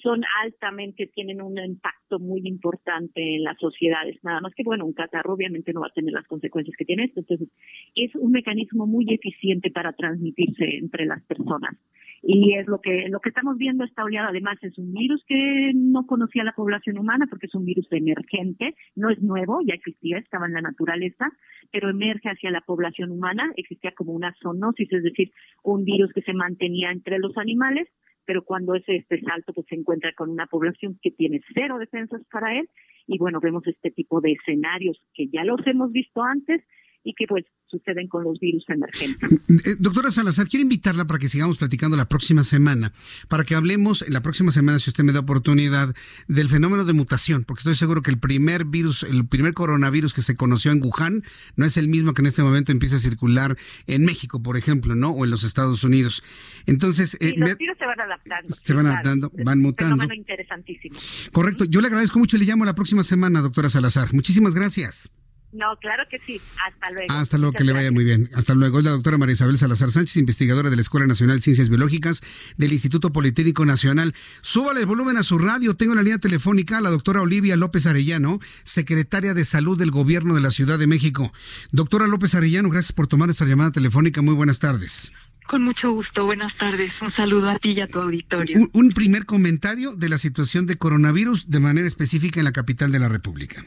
son altamente, tienen un impacto muy importante en las sociedades. Nada más que, bueno, un catarro obviamente no va a tener las consecuencias que tiene esto. Entonces, es un mecanismo muy eficiente para transmitirse entre las personas y es lo que lo que estamos viendo esta oleada además es un virus que no conocía la población humana porque es un virus emergente no es nuevo ya existía estaba en la naturaleza pero emerge hacia la población humana existía como una zoonosis es decir un virus que se mantenía entre los animales pero cuando ese este salto pues se encuentra con una población que tiene cero defensas para él y bueno vemos este tipo de escenarios que ya los hemos visto antes y que pues suceden con los virus emergentes. Eh, doctora Salazar, quiero invitarla para que sigamos platicando la próxima semana, para que hablemos la próxima semana, si usted me da oportunidad, del fenómeno de mutación, porque estoy seguro que el primer virus, el primer coronavirus que se conoció en Wuhan no es el mismo que en este momento empieza a circular en México, por ejemplo, ¿no? O en los Estados Unidos. Entonces, eh, los virus se van adaptando. Se van adaptando, van mutando. Un fenómeno interesantísimo. Correcto. Yo le agradezco mucho y le llamo la próxima semana, doctora Salazar. Muchísimas gracias. No, claro que sí. Hasta luego. Hasta luego, que le vaya muy bien. Hasta luego. Es la doctora María Isabel Salazar Sánchez, investigadora de la Escuela Nacional de Ciencias Biológicas del Instituto Politécnico Nacional. Súbale el volumen a su radio. Tengo en la línea telefónica a la doctora Olivia López Arellano, secretaria de Salud del Gobierno de la Ciudad de México. Doctora López Arellano, gracias por tomar nuestra llamada telefónica. Muy buenas tardes. Con mucho gusto, buenas tardes. Un saludo a ti y a tu auditorio. un primer comentario de la situación de coronavirus de manera específica en la capital de la República.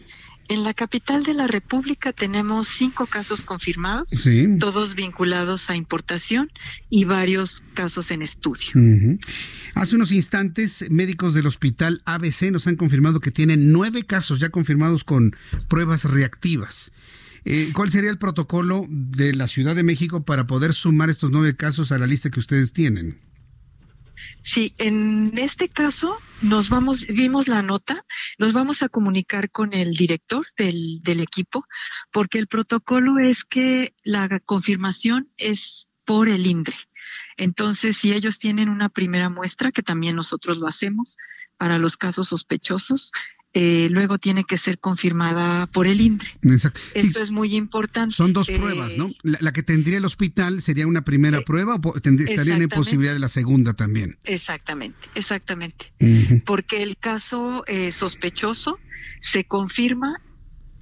En la capital de la República tenemos cinco casos confirmados, todos vinculados a importación y varios casos en estudio. Hace unos instantes, médicos del hospital ABC nos han confirmado que tienen nueve casos ya confirmados con pruebas reactivas. Eh, ¿Cuál sería el protocolo de la Ciudad de México para poder sumar estos nueve casos a la lista que ustedes tienen? Sí, en este caso nos vamos, vimos la nota, nos vamos a comunicar con el director del, del equipo, porque el protocolo es que la confirmación es por el INDRE. Entonces, si ellos tienen una primera muestra, que también nosotros lo hacemos para los casos sospechosos, eh, luego tiene que ser confirmada por el INDRE. Exacto. Esto es muy importante. Son dos pruebas, ¿no? La, que tendría el hospital sería una primera eh, prueba o estarían en posibilidad de la segunda también. Exactamente, exactamente. Porque el caso eh, sospechoso se confirma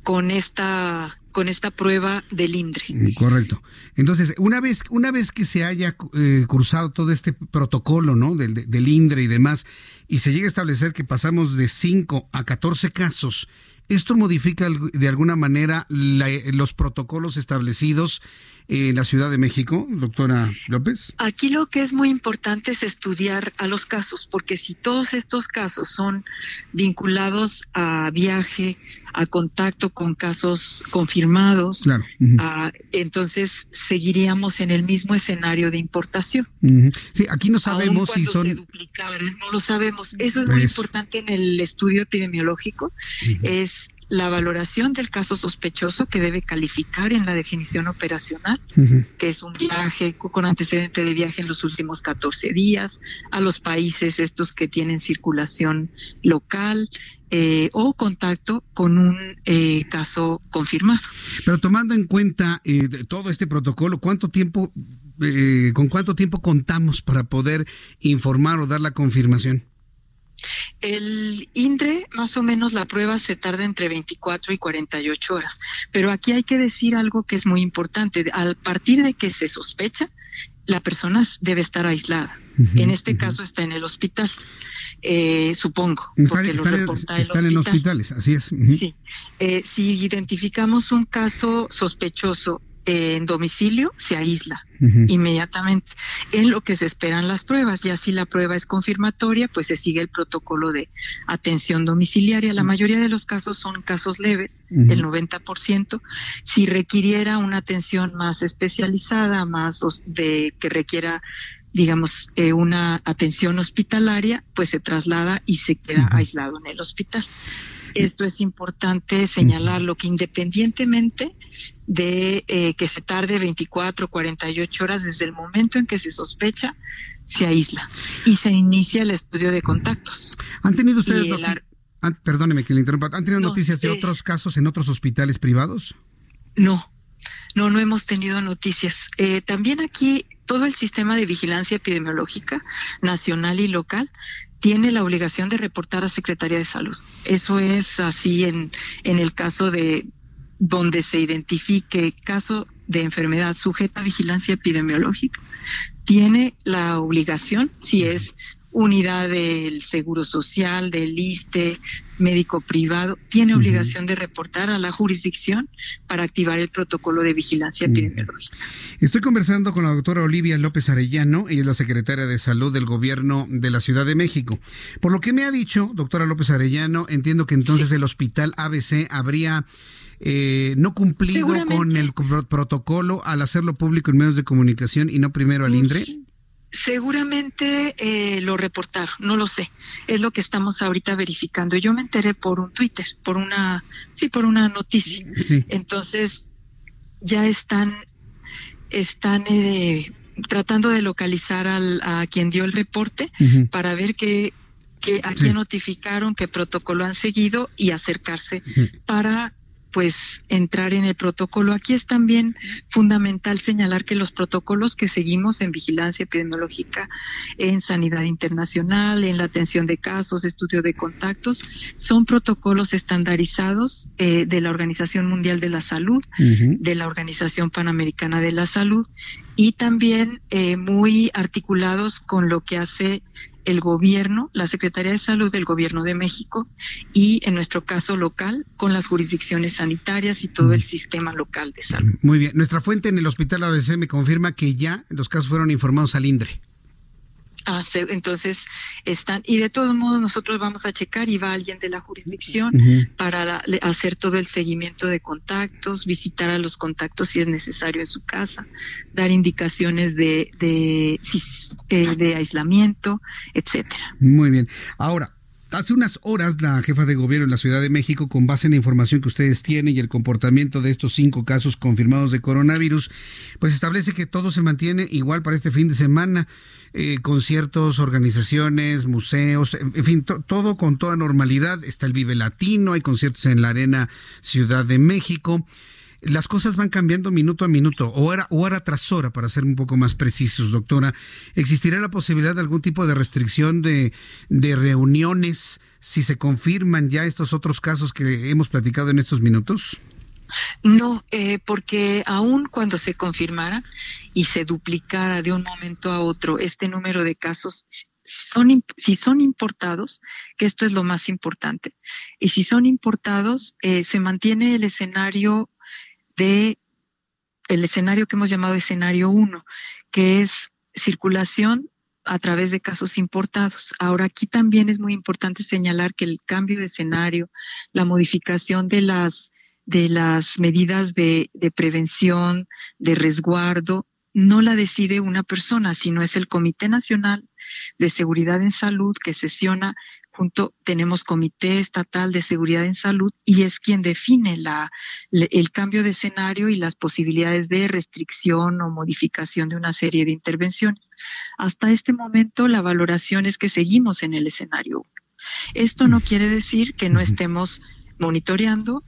con esta con esta prueba del INDRE. Mm, correcto. Entonces, una vez, una vez que se haya eh, cruzado todo este protocolo, ¿no? Del, del INDRE y demás, y se llega a establecer que pasamos de 5 a 14 casos, ¿esto modifica de alguna manera los protocolos establecidos en la Ciudad de México, doctora López? Aquí lo que es muy importante es estudiar a los casos, porque si todos estos casos son vinculados a viaje, a contacto con casos confirmados, entonces seguiríamos en el mismo escenario de importación. Sí, aquí no sabemos si son... no lo sabemos. Eso es muy importante en el estudio epidemiológico, es la valoración del caso sospechoso que debe calificar en la definición operacional, que es un viaje con antecedente de viaje en los últimos 14 días, a los países estos que tienen circulación local, eh, o contacto con un eh, caso confirmado. Pero tomando en cuenta eh, todo este protocolo, ¿cuánto tiempo, con cuánto tiempo contamos para poder informar o dar la confirmación? El INDRE, más o menos la prueba se tarda entre 24 y 48 horas, pero aquí hay que decir algo que es muy importante. A partir de que se sospecha, la persona debe estar aislada. en este caso está en el hospital, eh, supongo. Están, en hospitales, así es. Sí. Eh, si identificamos un caso sospechoso en domicilio se aísla inmediatamente en lo que se esperan las pruebas. Ya si la prueba es confirmatoria, pues se sigue el protocolo de atención domiciliaria. La mayoría de los casos son casos leves, el 90%. Si requiriera una atención más especializada, más de que requiera digamos, eh, una atención hospitalaria, pues se traslada y se queda aislado en el hospital. Esto es importante señalarlo, que independientemente de eh, que se tarde 24 o 48 horas desde el momento en que se sospecha, se aísla y se inicia el estudio de contactos. ¿Han tenido ustedes perdóneme que le interrumpa, ¿han tenido noticias de otros casos en otros hospitales privados? No, no, no hemos tenido noticias. Eh, también aquí todo el sistema de vigilancia epidemiológica nacional y local tiene la obligación de reportar a Secretaría de Salud. Eso es así en, en el caso de donde se identifique caso de enfermedad sujeta a vigilancia epidemiológica. Tiene la obligación, si es unidad del Seguro Social, del ISTE, médico privado, tiene obligación de reportar a la jurisdicción para activar el protocolo de vigilancia epidemiológica. Estoy conversando con la doctora Olivia López Arellano, ella es la secretaria de Salud del Gobierno de la Ciudad de México. Por lo que me ha dicho, doctora López Arellano, entiendo que entonces el hospital ABC habría... Eh, no cumplido con el protocolo al hacerlo público en medios de comunicación y no primero al INDRE? Seguramente eh, lo reportaron, no lo sé. Es lo que estamos ahorita verificando. Yo me enteré por un Twitter, por una, sí, por una noticia. Entonces ya están, están eh, tratando de localizar al, a quien dio el reporte para ver qué, que a quién notificaron, qué protocolo han seguido y acercarse para pues entrar en el protocolo. Aquí es también fundamental señalar que los protocolos que seguimos en vigilancia epidemiológica, en sanidad internacional, en la atención de casos, estudio de contactos, son protocolos estandarizados eh, de la Organización Mundial de la Salud, de la Organización Panamericana de la Salud y también eh, muy articulados con lo que hace el gobierno, la Secretaría de Salud del Gobierno de México y, en nuestro caso local, con las jurisdicciones sanitarias y todo el sistema local de salud. Muy bien. Nuestra fuente en el Hospital ABC me confirma que ya los casos fueron informados al INDRE. Ah, entonces están, y de todos modos nosotros vamos a checar y va alguien de la jurisdicción para hacer todo el seguimiento de contactos, visitar a los contactos si es necesario en su casa, dar indicaciones de, de, eh, de aislamiento, etcétera. Muy bien. Ahora, Hace unas horas la jefa de gobierno en la Ciudad de México, con base en la información que ustedes tienen y el comportamiento de estos cinco casos confirmados de coronavirus, pues establece que todo se mantiene igual para este fin de semana. Eh, conciertos, organizaciones, museos, en fin, todo con toda normalidad. Está el Vive Latino, hay conciertos en la Arena Ciudad de México las cosas van cambiando minuto a minuto, o hora, hora tras hora, para ser un poco más precisos, doctora. ¿Existirá la posibilidad de algún tipo de restricción de, de reuniones si se confirman ya estos otros casos que hemos platicado en estos minutos? No, eh, porque aun cuando se confirmara y se duplicara de un momento a otro este número de casos, son, si son importados, que esto es lo más importante, y si son importados, eh, se mantiene el escenario de el escenario que hemos llamado escenario 1, que es circulación a través de casos importados. Ahora, aquí también es muy importante señalar que el cambio de escenario, la modificación de las, de las medidas de, de prevención, de resguardo, no la decide una persona, sino es el Comité Nacional de Seguridad en Salud que sesiona junto, tenemos Comité Estatal de Seguridad en Salud y es quien define la, el cambio de escenario y las posibilidades de restricción o modificación de una serie de intervenciones. Hasta este momento la valoración es que seguimos en el escenario Esto no quiere decir que no estemos monitoreando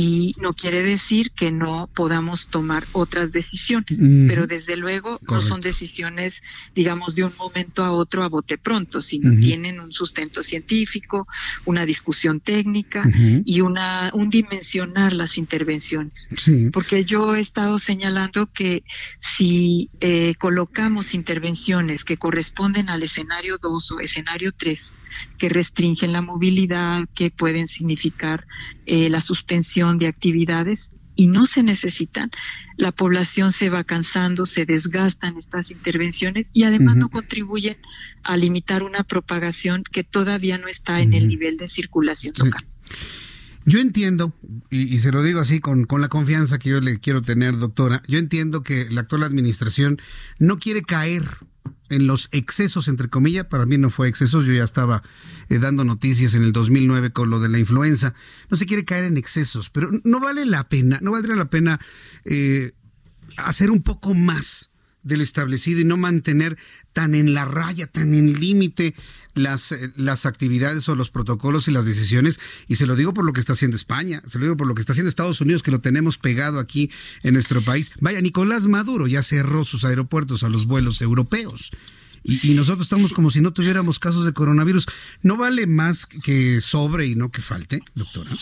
y no quiere decir que no podamos tomar otras decisiones, pero desde luego no son decisiones, digamos, de un momento a otro a bote pronto, sino tienen un sustento científico, una discusión técnica y una un dimensionar las intervenciones. Porque yo he estado señalando que si eh, colocamos intervenciones que corresponden al escenario 2 o escenario 3, que restringen la movilidad, que pueden significar eh, la suspensión de actividades y no se necesitan, la población se va cansando, se desgastan estas intervenciones y además no contribuyen a limitar una propagación que todavía no está en el nivel de circulación local. Yo entiendo, y, y, se lo digo así con, con la confianza que yo le quiero tener, doctora, yo entiendo que la actual administración no quiere caer en los excesos, entre comillas, para mí no fue excesos, yo ya estaba eh, dando noticias en el 2009 con lo de la influenza, no se quiere caer en excesos, pero no vale la pena, no valdría la pena eh, hacer un poco más del establecido y no mantener tan en la raya, tan en límite las, eh, las actividades o los protocolos y las decisiones. Y se lo digo por lo que está haciendo España, se lo digo por lo que está haciendo Estados Unidos, que lo tenemos pegado aquí en nuestro país. Vaya, Nicolás Maduro ya cerró sus aeropuertos a los vuelos europeos. Y, nosotros estamos como si no tuviéramos casos de coronavirus. ¿No vale más que sobre y no que falte, doctora?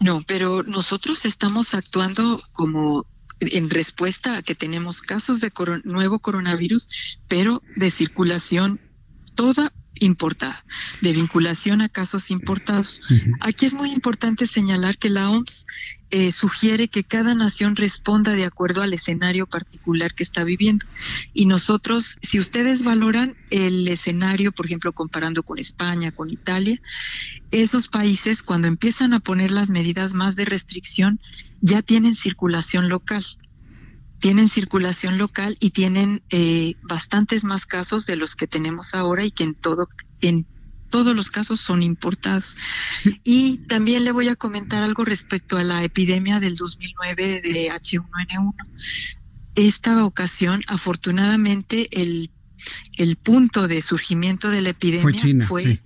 No, pero nosotros estamos actuando como en respuesta a que tenemos casos de nuevo coronavirus, pero de circulación toda importada, de vinculación a casos importados. Aquí es muy importante señalar que la OMS eh, sugiere que cada nación responda de acuerdo al escenario particular que está viviendo. Y nosotros, si ustedes valoran el escenario, por ejemplo, comparando con España, con Italia, esos países cuando empiezan a poner las medidas más de restricción ya tienen circulación local tienen circulación local y tienen eh, bastantes más casos de los que tenemos ahora y que en todo en todos los casos son importados. Y también le voy a comentar algo respecto a la epidemia del 2009 de H1N1. Esta ocasión, afortunadamente, el, el punto de surgimiento de la epidemia fue,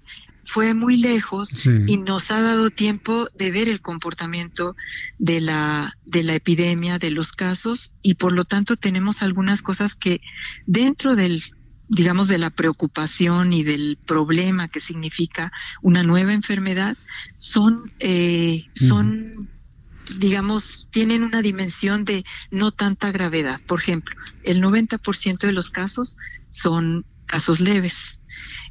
fue muy lejos y nos ha dado tiempo de ver el comportamiento de la, de la epidemia, de los casos, y por lo tanto tenemos algunas cosas que dentro del digamos, de la preocupación y del problema que significa una nueva enfermedad, son, eh, son digamos, tienen una dimensión de no tanta gravedad. Por ejemplo, el 90% de los casos son casos leves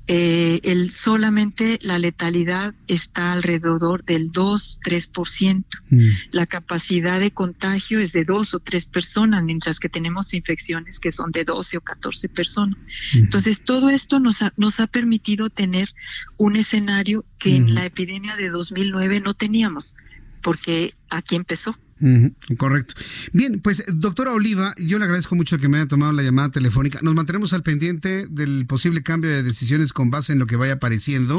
eh, el, solamente la letalidad está alrededor del 2-3%. Mm. La capacidad de contagio es de dos o tres personas, mientras que tenemos infecciones que son de 12 o 14 personas. Entonces, todo esto nos ha, nos ha permitido tener un escenario que en la epidemia de 2009 no teníamos, porque aquí empezó correcto. Bien, pues doctora Oliva, yo le agradezco mucho que me haya tomado la llamada telefónica. Nos mantenemos al pendiente del posible cambio de decisiones con base en lo que vaya apareciendo.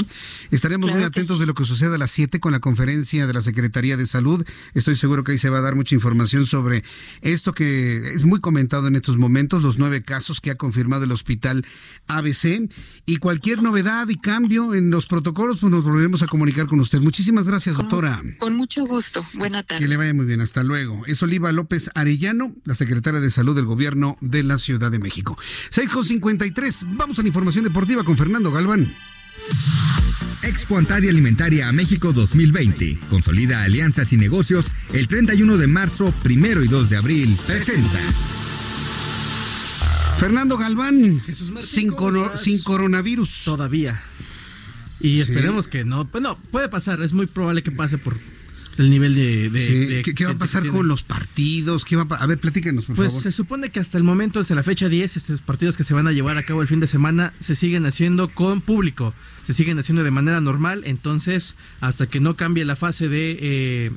Estaremos muy atentos de lo que suceda a las 7 con la conferencia de la Secretaría de Salud. Estoy seguro que ahí se va a dar mucha información sobre esto que es muy comentado en estos momentos, los nueve casos que ha confirmado el hospital ABC. Y cualquier novedad y cambio en los protocolos, pues nos volveremos a comunicar con usted. Muchísimas gracias, doctora. Con mucho gusto. Buena tarde. Que le vaya muy bien. Hasta luego. Es Oliva López Arellano, la secretaria de Salud del Gobierno de la Ciudad de México. 6 con 53. Vamos a la información deportiva con Fernando Galván. Expo Antaria Alimentaria a México 2020. Consolida alianzas y negocios el 31 de marzo, primero y 2 de abril. Presenta. Fernando Galván, sin, sin coronavirus. Todavía. Y esperemos que no. Bueno, puede pasar, es muy probable que pase por el nivel de... ¿Qué, va a pasar con los partidos? ¿Qué va a, a ver, platícanos, por pues favor. se supone que hasta el momento, desde la fecha 10, estos partidos que se van a llevar a cabo el fin de semana se siguen haciendo con público, se siguen haciendo de manera normal, entonces hasta que no cambie la fase de... Eh,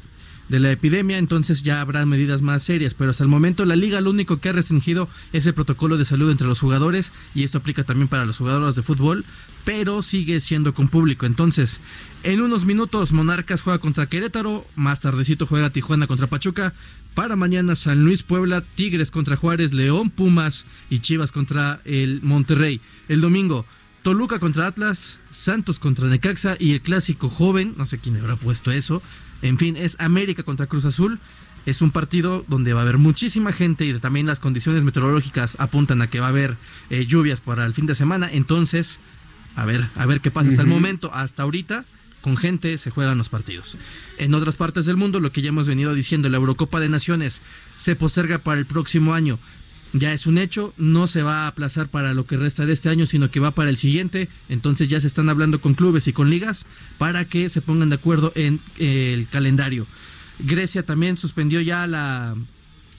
de la epidemia, entonces ya habrá medidas más serias. Pero hasta el momento la liga lo único que ha restringido es el protocolo de salud entre los jugadores y esto aplica también para los jugadores de fútbol, pero sigue siendo con público. Entonces, en unos minutos Monarcas juega contra Querétaro, más tardecito juega Tijuana contra Pachuca. Para mañana San Luis Puebla, Tigres contra Juárez, León Pumas y Chivas contra el Monterrey. El domingo Toluca contra Atlas, Santos contra Necaxa y el clásico joven, no sé quién habrá puesto eso, en fin, es América contra Cruz Azul. Es un partido donde va a haber muchísima gente y también las condiciones meteorológicas apuntan a que va a haber eh, lluvias para el fin de semana. Entonces, a ver, a ver qué pasa. Hasta el momento, hasta ahorita, con gente se juegan los partidos. En otras partes del mundo, lo que ya hemos venido diciendo, la Eurocopa de Naciones se posterga para el próximo año ya es un hecho, no se va a aplazar para lo que resta de este año, sino que va para el siguiente. Entonces ya se están hablando con clubes y con ligas para que se pongan de acuerdo en eh, el calendario. Grecia también suspendió ya la,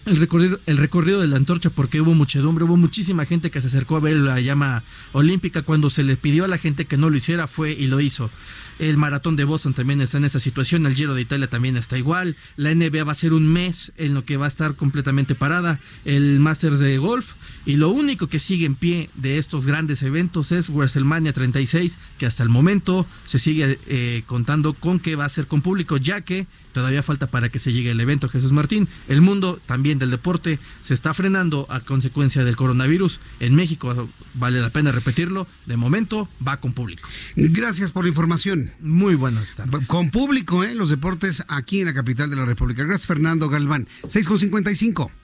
el recorrido, el recorrido de la antorcha porque hubo muchedumbre, hubo muchísima gente que se acercó a ver la llama olímpica. Cuando se le pidió a la gente que no lo hiciera, fue y lo hizo. El maratón de Boston también está en esa situación, el Giro de Italia también está igual. La NBA va a ser un mes en lo que va a estar completamente parada. El Masters de Golf. Y lo único que sigue en pie de estos grandes eventos es WrestleMania 36, que hasta el momento se sigue eh, contando con que va a ser con público, ya que todavía falta para que se llegue el evento Jesús Martín. El mundo también del deporte se está frenando a consecuencia del coronavirus. En México, vale la pena repetirlo, de momento va con público. Gracias por la información. Muy buenas tardes. Con público, ¿eh? Los deportes aquí en la capital de la República. Gracias, Fernando Galván. 6,55.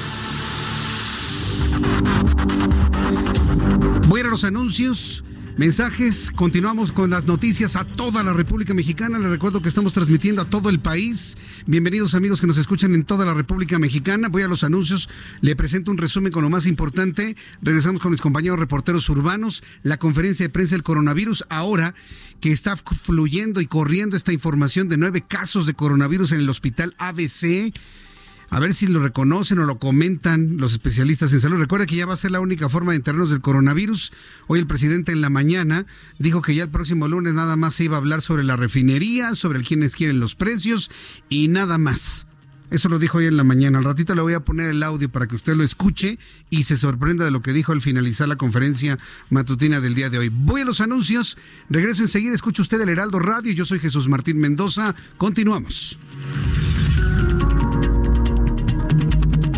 Voy a los anuncios. Mensajes, continuamos con las noticias a toda la República Mexicana. Les recuerdo que estamos transmitiendo a todo el país. Bienvenidos amigos que nos escuchan en toda la República Mexicana. Voy a los anuncios, le presento un resumen con lo más importante. Regresamos con mis compañeros reporteros urbanos. La conferencia de prensa del coronavirus ahora que está fluyendo y corriendo esta información de nueve casos de coronavirus en el hospital ABC a ver si lo reconocen o lo comentan los especialistas en salud. Recuerda que ya va a ser la única forma de enterarnos del coronavirus. Hoy el presidente en la mañana dijo que ya el próximo lunes nada más se iba a hablar sobre la refinería, sobre quienes quieren los precios y nada más. Eso lo dijo hoy en la mañana. Al ratito le voy a poner el audio para que usted lo escuche y se sorprenda de lo que dijo al finalizar la conferencia matutina del día de hoy. Voy a los anuncios. Regreso enseguida. Escuche usted el Heraldo Radio. Yo soy Jesús Martín Mendoza. Continuamos.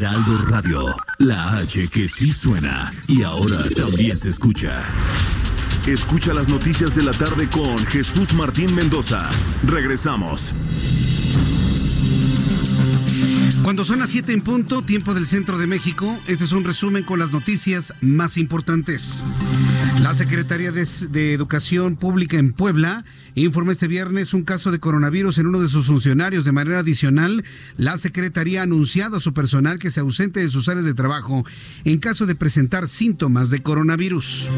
Heraldo Radio, la H que sí suena y ahora también se escucha. Escucha las noticias de la tarde con Jesús Martín Mendoza. Regresamos. Cuando son las 7 en punto, tiempo del centro de México, este es un resumen con las noticias más importantes. La Secretaría de, Educación Pública en Puebla informó este viernes un caso de coronavirus en uno de sus funcionarios. De manera adicional, la Secretaría ha anunciado a su personal que se ausente de sus áreas de trabajo en caso de presentar síntomas de coronavirus.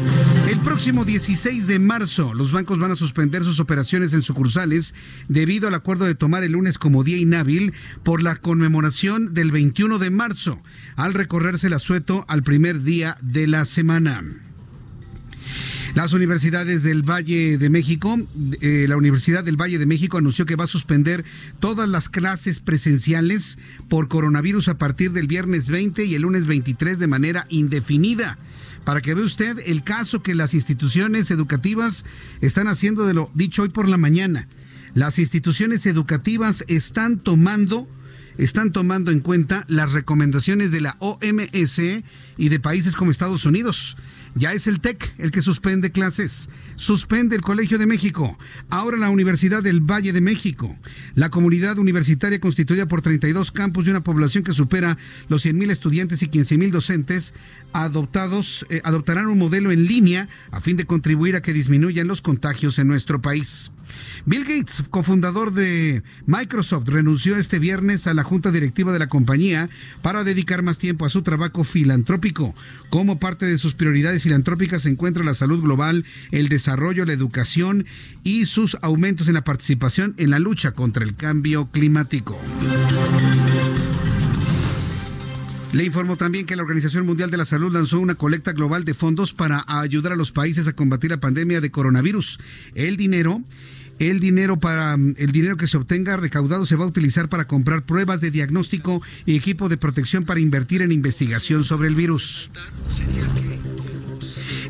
El próximo 16 de marzo, los bancos van a suspender sus operaciones en sucursales debido al acuerdo de tomar el lunes como día inhábil por la conmemoración del 21 de marzo, al recorrerse el asueto al primer día de la semana. Las universidades del Valle de México, eh, la Universidad del Valle de México anunció que va a suspender todas las clases presenciales por coronavirus a partir del viernes 20 y el lunes 23 de manera indefinida. Para que vea usted el caso que las instituciones educativas están haciendo de lo dicho hoy por la mañana. Las instituciones educativas están tomando están tomando en cuenta las recomendaciones de la OMS y de países como Estados Unidos. Ya es el TEC el que suspende clases. Suspende el Colegio de México. Ahora la Universidad del Valle de México. La comunidad universitaria constituida por 32 campus y una población que supera los 100.000 estudiantes y 15.000 docentes adoptados, eh, adoptarán un modelo en línea a fin de contribuir a que disminuyan los contagios en nuestro país. Bill Gates, cofundador de Microsoft, renunció este viernes a la junta directiva de la compañía para dedicar más tiempo a su trabajo filantrópico. Como parte de sus prioridades filantrópicas se encuentra la salud global, el desarrollo, la educación y sus aumentos en la participación en la lucha contra el cambio climático. Le informo también que la Organización Mundial de la Salud lanzó una colecta global de fondos para ayudar a los países a combatir la pandemia de coronavirus. El dinero el dinero para el dinero que se obtenga recaudado se va a utilizar para comprar pruebas de diagnóstico y equipo de protección para invertir en investigación sobre el virus.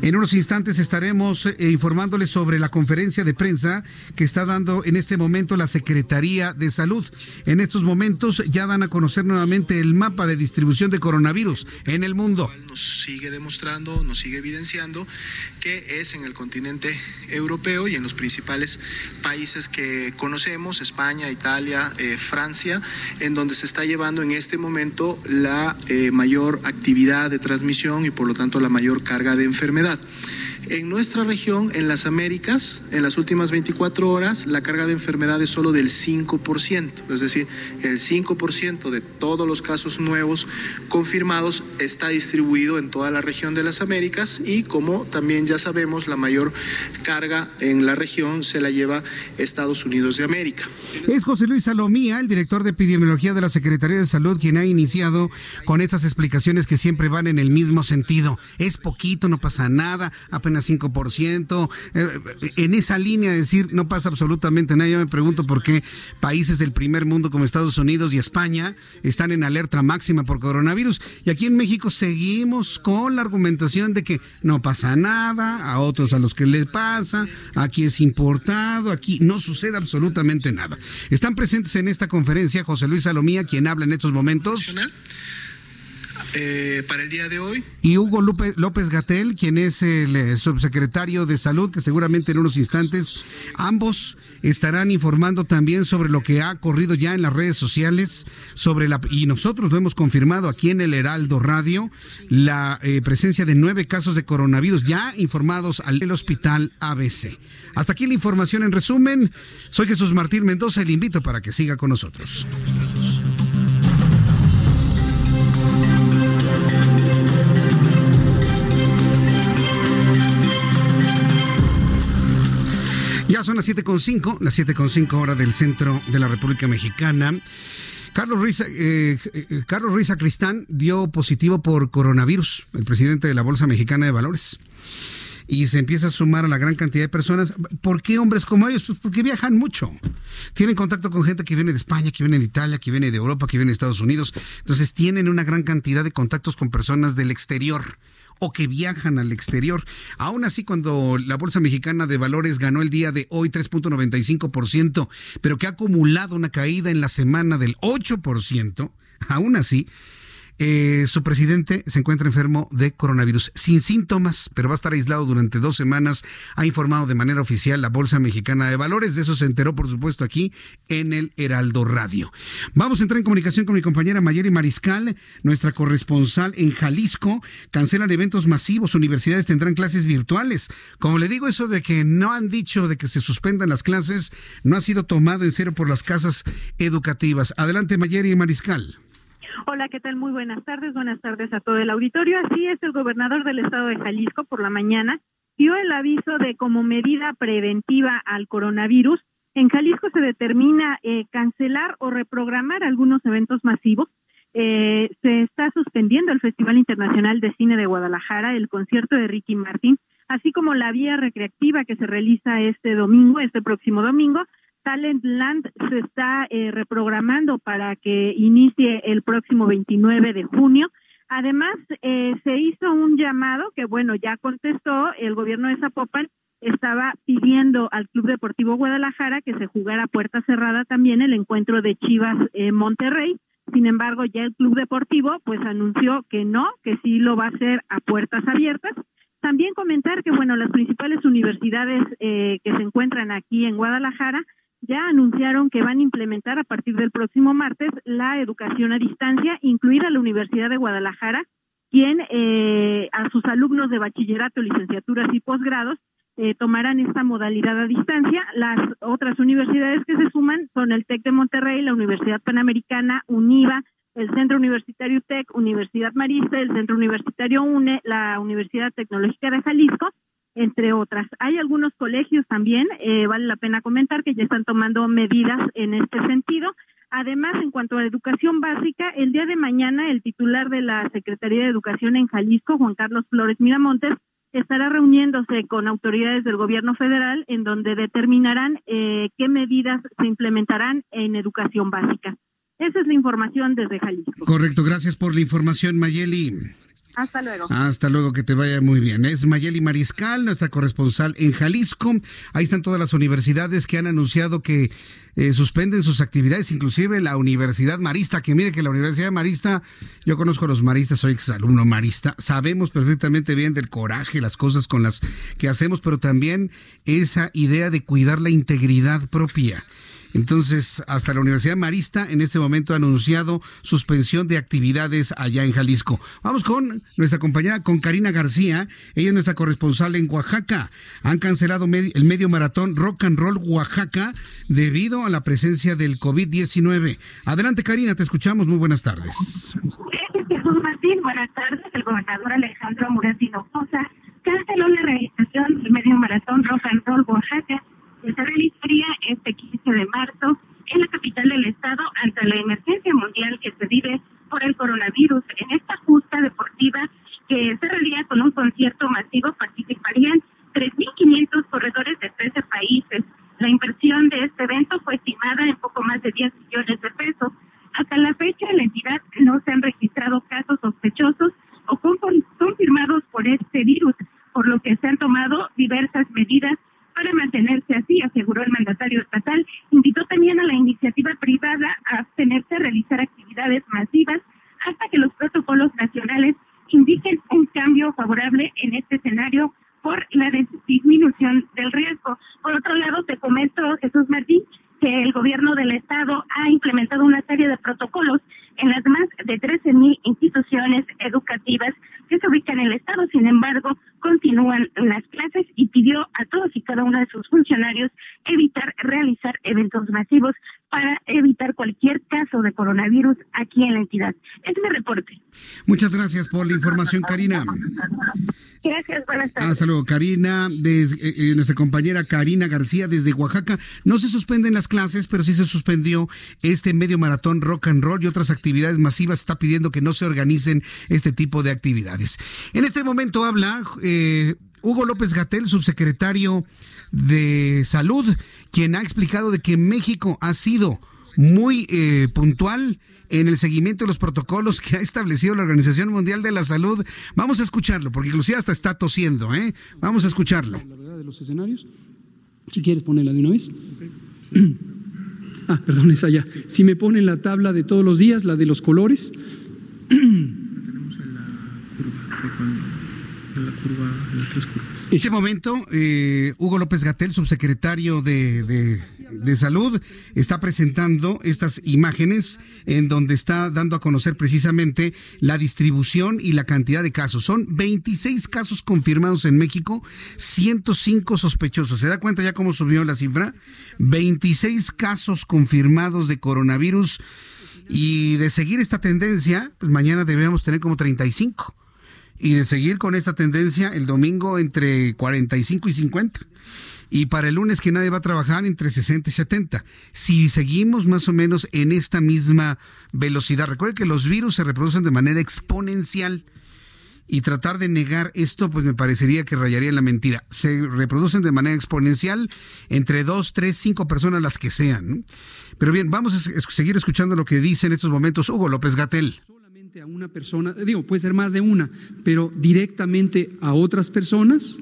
En unos instantes estaremos eh, informándoles sobre la conferencia de prensa que está dando en este momento la Secretaría de Salud. En estos momentos ya dan a conocer nuevamente el mapa de distribución de coronavirus en el mundo. Nos sigue demostrando, nos sigue evidenciando que es en el continente europeo y en los principales países que conocemos, España, Italia, eh, Francia, en donde se está llevando en este momento la eh, mayor actividad de transmisión y por lo tanto la mayor carga de enfermedad. verdad. En nuestra región, en las Américas, en las últimas 24 horas, la carga de enfermedad es solo del 5%, es decir, el 5% de todos los casos nuevos confirmados está distribuido en toda la región de las Américas y como también ya sabemos, la mayor carga en la región se la lleva Estados Unidos de América. Es José Luis Salomía, el director de epidemiología de la Secretaría de Salud, quien ha iniciado con estas explicaciones que siempre van en el mismo sentido. Es poquito, no pasa nada, 5%. Eh, en esa línea de decir no pasa absolutamente nada, yo me pregunto por qué países del primer mundo como Estados Unidos y España están en alerta máxima por coronavirus. Y aquí en México seguimos con la argumentación de que no pasa nada, a otros a los que les pasa, aquí es importado, aquí no sucede absolutamente nada. Están presentes en esta conferencia José Luis Salomía, quien habla en estos momentos. Eh, para el día de hoy. Y Hugo López, Gatel, quien es el eh, subsecretario de Salud, que seguramente en unos instantes ambos estarán informando también sobre lo que ha corrido ya en las redes sociales, sobre la y nosotros lo hemos confirmado aquí en el Heraldo Radio, la eh, presencia de nueve casos de coronavirus ya informados al hospital ABC. Hasta aquí la información en resumen. Soy Jesús Martín Mendoza y le invito para que siga con nosotros. Ya son las 7.5, las 7.5 horas del centro de la República Mexicana. Carlos Ruiz, eh, eh, Carlos Ruiz Acristán dio positivo por coronavirus, el presidente de la Bolsa Mexicana de Valores. Y se empieza a sumar a la gran cantidad de personas. ¿Por qué hombres como ellos? Pues porque viajan mucho. Tienen contacto con gente que viene de España, que viene de Italia, que viene de Europa, que viene de Estados Unidos. Entonces tienen una gran cantidad de contactos con personas del exterior o que viajan al exterior. Aún así, cuando la Bolsa Mexicana de Valores ganó el día de hoy 3.95%, pero que ha acumulado una caída en la semana del 8%, aún así, eh, su presidente se encuentra enfermo de coronavirus, sin síntomas, pero va a estar aislado durante dos semanas. Ha informado de manera oficial la Bolsa Mexicana de Valores. De eso se enteró, por supuesto, aquí en el Heraldo Radio. Vamos a entrar en comunicación con mi compañera Mayeri Mariscal, nuestra corresponsal en Jalisco. Cancelan eventos masivos, universidades tendrán clases virtuales. Como le digo, eso de que no han dicho de que se suspendan las clases no ha sido tomado en serio por las casas educativas. Adelante, Mayeri Mariscal. Hola, ¿qué tal? Muy buenas tardes. Buenas tardes a todo el auditorio. Así es, el gobernador del estado de Jalisco por la mañana dio el aviso de como medida preventiva al coronavirus. En Jalisco se determina eh, cancelar o reprogramar algunos eventos masivos. Eh, se está suspendiendo el Festival Internacional de Cine de Guadalajara, el concierto de Ricky Martin, así como la vía recreativa que se realiza este domingo, este próximo domingo, Talentland se está eh, reprogramando para que inicie el próximo 29 de junio. Además, eh, se hizo un llamado que, bueno, ya contestó el gobierno de Zapopan, estaba pidiendo al Club Deportivo Guadalajara que se jugara puerta cerrada también el encuentro de Chivas eh, Monterrey. Sin embargo, ya el Club Deportivo pues anunció que no, que sí lo va a hacer a puertas abiertas. También comentar que, bueno, las principales universidades que se encuentran aquí en Guadalajara ya anunciaron que van a implementar a partir del próximo martes la educación a distancia, incluida la Universidad de Guadalajara, quien eh, a sus alumnos de bachillerato, licenciaturas y posgrados eh, tomarán esta modalidad a distancia. Las otras universidades que se suman son el TEC de Monterrey, la Universidad Panamericana, UNIVA, el Centro Universitario TEC, Universidad Marista, el Centro Universitario UNE, la Universidad Tecnológica de Jalisco entre otras. Hay algunos colegios también, eh, vale la pena comentar, que ya están tomando medidas en este sentido. Además, en cuanto a educación básica, el día de mañana el titular de la Secretaría de Educación en Jalisco, Juan Carlos Flores Miramontes, estará reuniéndose con autoridades del gobierno federal en donde determinarán eh, qué medidas se implementarán en educación básica. Esa es la información desde Jalisco. Correcto, gracias por la información, Mayeli. Hasta luego. Hasta luego, que te vaya muy bien. Es Mayeli Mariscal, nuestra corresponsal en Jalisco. Ahí están todas las universidades que han anunciado que eh, suspenden sus actividades, inclusive la Universidad Marista, que mire que la Universidad Marista, yo conozco a los maristas, soy exalumno marista, sabemos perfectamente bien del coraje, las cosas con las que hacemos, pero también esa idea de cuidar la integridad propia. Entonces, hasta la Universidad Marista en este momento ha anunciado suspensión de actividades allá en Jalisco. Vamos con nuestra compañera, con Karina García. Ella es nuestra corresponsal en Oaxaca. Han cancelado el medio maratón Rock and Roll Oaxaca debido a la presencia del COVID-19. Adelante, Karina, te escuchamos. Muy buenas tardes. Martín, buenas tardes. El gobernador Alejandro Murat Hinojosa canceló la realización del medio maratón Rock and Roll Oaxaca se realizaría este 15 de marzo en la capital del estado ante la emergencia mundial que se vive por el coronavirus. En esta justa deportiva que cerraría con un concierto masivo participarían 3.500 corredores de 13 países. La inversión de este evento fue estimada en poco más de 10 millones de pesos. Hasta la fecha, en la entidad no se han registrado casos sospechosos o confirmados por este virus, por lo que se han tomado diversas medidas para mantenerse así, aseguró el mandatario estatal. Invitó también a la iniciativa privada a abstenerse a realizar actividades masivas hasta que los protocolos nacionales indiquen un cambio favorable en este escenario por la disminución del riesgo. Por otro lado, te comento, Jesús Martín, que el gobierno del estado ha implementado una serie de protocolos en las más de 13 mil instituciones educativas que se ubican en el estado. Sin embargo, continúan las clases y pidió a todos y cada uno de sus funcionarios evitar realizar eventos masivos para evitar cualquier caso de coronavirus aquí en la entidad. Es mi reporte. Muchas gracias por la información, Karina. Gracias, buenas tardes. Hasta luego, Karina, desde, eh, eh, nuestra compañera Karina García desde Oaxaca. No se suspenden las clases, pero sí se suspendió este medio maratón rock and roll y otras actividades masivas. Está pidiendo que no se organicen este tipo de actividades. En este momento habla eh, Hugo López Gatel, subsecretario de Salud, quien ha explicado de que México ha sido muy puntual en el seguimiento de los protocolos que ha establecido la Organización Mundial de la Salud. Vamos a escucharlo, porque inclusive hasta está tosiendo, ¿eh? Vamos a escucharlo. La verdad de los escenarios, si quieres ponerla de una vez. Ah, perdón, esa ya. Si me ponen la tabla de todos los días, la de los colores. En este momento, eh, Hugo López Gatel, subsecretario de, de, Salud, está presentando estas imágenes en donde está dando a conocer precisamente la distribución y la cantidad de casos. Son 26 casos confirmados en México, 105 sospechosos. ¿Se da cuenta ya cómo subió la cifra? 26 casos confirmados de coronavirus. Y de seguir esta tendencia, pues mañana debemos tener como 35 y de seguir con esta tendencia el domingo entre 45 y 50. Y para el lunes que nadie va a trabajar entre 60 y 70. Si seguimos más o menos en esta misma velocidad, recuerde que los virus se reproducen de manera exponencial. Y tratar de negar esto, pues me parecería que rayaría la mentira. Se reproducen de manera exponencial entre dos, tres, cinco personas, las que sean. Pero bien, vamos a seguir escuchando lo que dice en estos momentos Hugo López Gatel a una persona, digo, puede ser más de una, pero directamente a otras personas.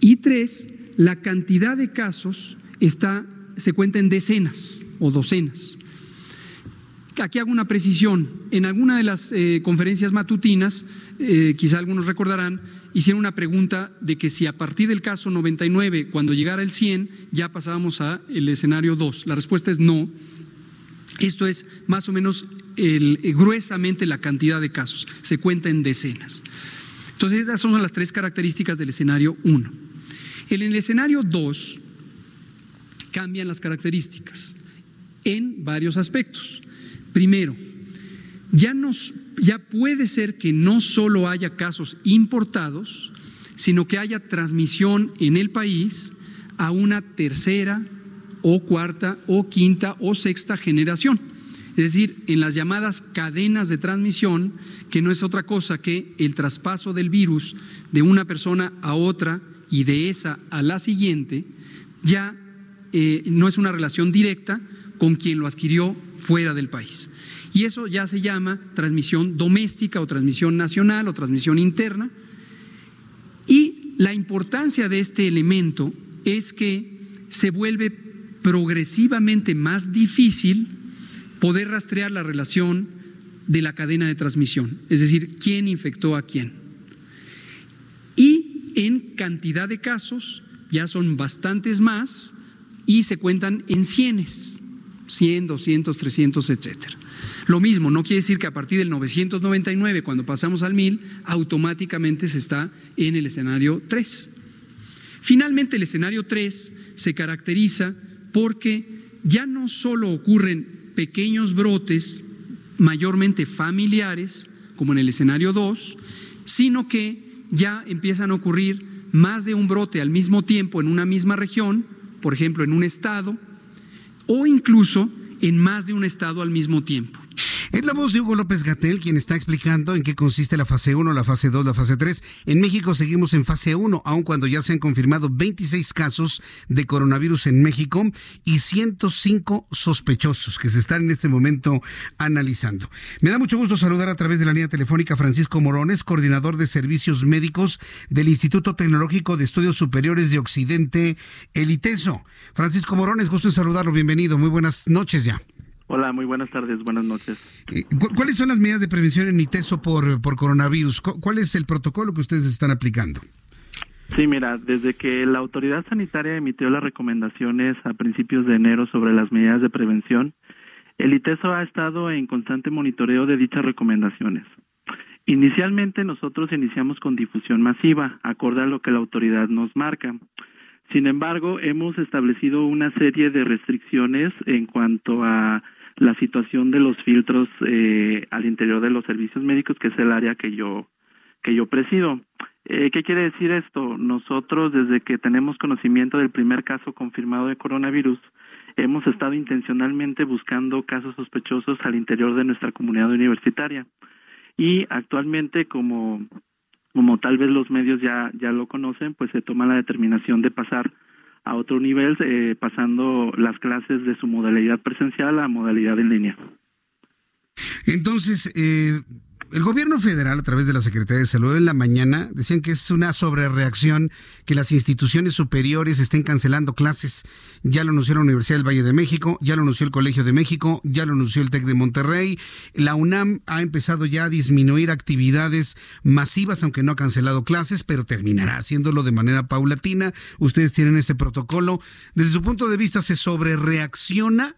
Y tres, la cantidad de casos está, se cuenta en decenas o docenas. Aquí hago una precisión. En alguna de las eh, conferencias matutinas, eh, quizá algunos recordarán, hicieron una pregunta de que si a partir del caso 99, cuando llegara el 100, ya pasábamos a el escenario 2. La respuesta es no. Esto es más o menos el, eh, gruesamente la cantidad de casos, se cuenta en decenas. Entonces, esas son las tres características del escenario 1. En el escenario 2 cambian las características en varios aspectos. Primero, ya, nos, ya puede ser que no solo haya casos importados, sino que haya transmisión en el país a una tercera o cuarta o quinta o sexta generación es decir, en las llamadas cadenas de transmisión, que no es otra cosa que el traspaso del virus de una persona a otra y de esa a la siguiente, ya eh, no es una relación directa con quien lo adquirió fuera del país. Y eso ya se llama transmisión doméstica o transmisión nacional o transmisión interna. Y la importancia de este elemento es que se vuelve progresivamente más difícil poder rastrear la relación de la cadena de transmisión, es decir, quién infectó a quién. Y en cantidad de casos ya son bastantes más y se cuentan en cienes, 100, 200, 300, etcétera. Lo mismo, no quiere decir que a partir del 999, cuando pasamos al 1000, automáticamente se está en el escenario 3. Finalmente, el escenario 3 se caracteriza porque ya no solo ocurren pequeños brotes, mayormente familiares, como en el escenario 2, sino que ya empiezan a ocurrir más de un brote al mismo tiempo en una misma región, por ejemplo, en un estado, o incluso en más de un estado al mismo tiempo. Es la voz de Hugo López Gatel quien está explicando en qué consiste la fase 1, la fase 2, la fase 3. En México seguimos en fase 1, aun cuando ya se han confirmado 26 casos de coronavirus en México y 105 sospechosos que se están en este momento analizando. Me da mucho gusto saludar a través de la línea telefónica Francisco Morones, coordinador de servicios médicos del Instituto Tecnológico de Estudios Superiores de Occidente, el ITESO. Francisco Morones, gusto en saludarlo, bienvenido, muy buenas noches ya. Hola, muy buenas tardes, buenas noches. Eh, ¿Cuáles son las medidas de prevención en ITESO por, por coronavirus? ¿Cuál es el protocolo que ustedes están aplicando? Sí, mira, desde que la autoridad sanitaria emitió las recomendaciones a principios de enero sobre las medidas de prevención, el ITESO ha estado en constante monitoreo de dichas recomendaciones. Inicialmente nosotros iniciamos con difusión masiva, acorde a lo que la autoridad nos marca. Sin embargo, hemos establecido una serie de restricciones en cuanto a la situación de los filtros eh, al interior de los servicios médicos, que es el área que yo que yo presido. Eh, ¿Qué quiere decir esto? Nosotros, desde que tenemos conocimiento del primer caso confirmado de coronavirus, hemos estado intencionalmente buscando casos sospechosos al interior de nuestra comunidad universitaria. Y actualmente, como, como tal vez los medios ya, ya lo conocen, pues se toma la determinación de pasar a otro nivel, eh, pasando las clases de su modalidad presencial a modalidad en línea. Entonces, eh, el gobierno federal, a través de la Secretaría de Salud en la mañana, decían que es una sobrereacción que las instituciones superiores estén cancelando clases. Ya lo anunció la Universidad del Valle de México, ya lo anunció el Colegio de México, ya lo anunció el TEC de Monterrey. La UNAM ha empezado ya a disminuir actividades masivas, aunque no ha cancelado clases, pero terminará haciéndolo de manera paulatina. Ustedes tienen este protocolo. Desde su punto de vista, ¿se sobrereacciona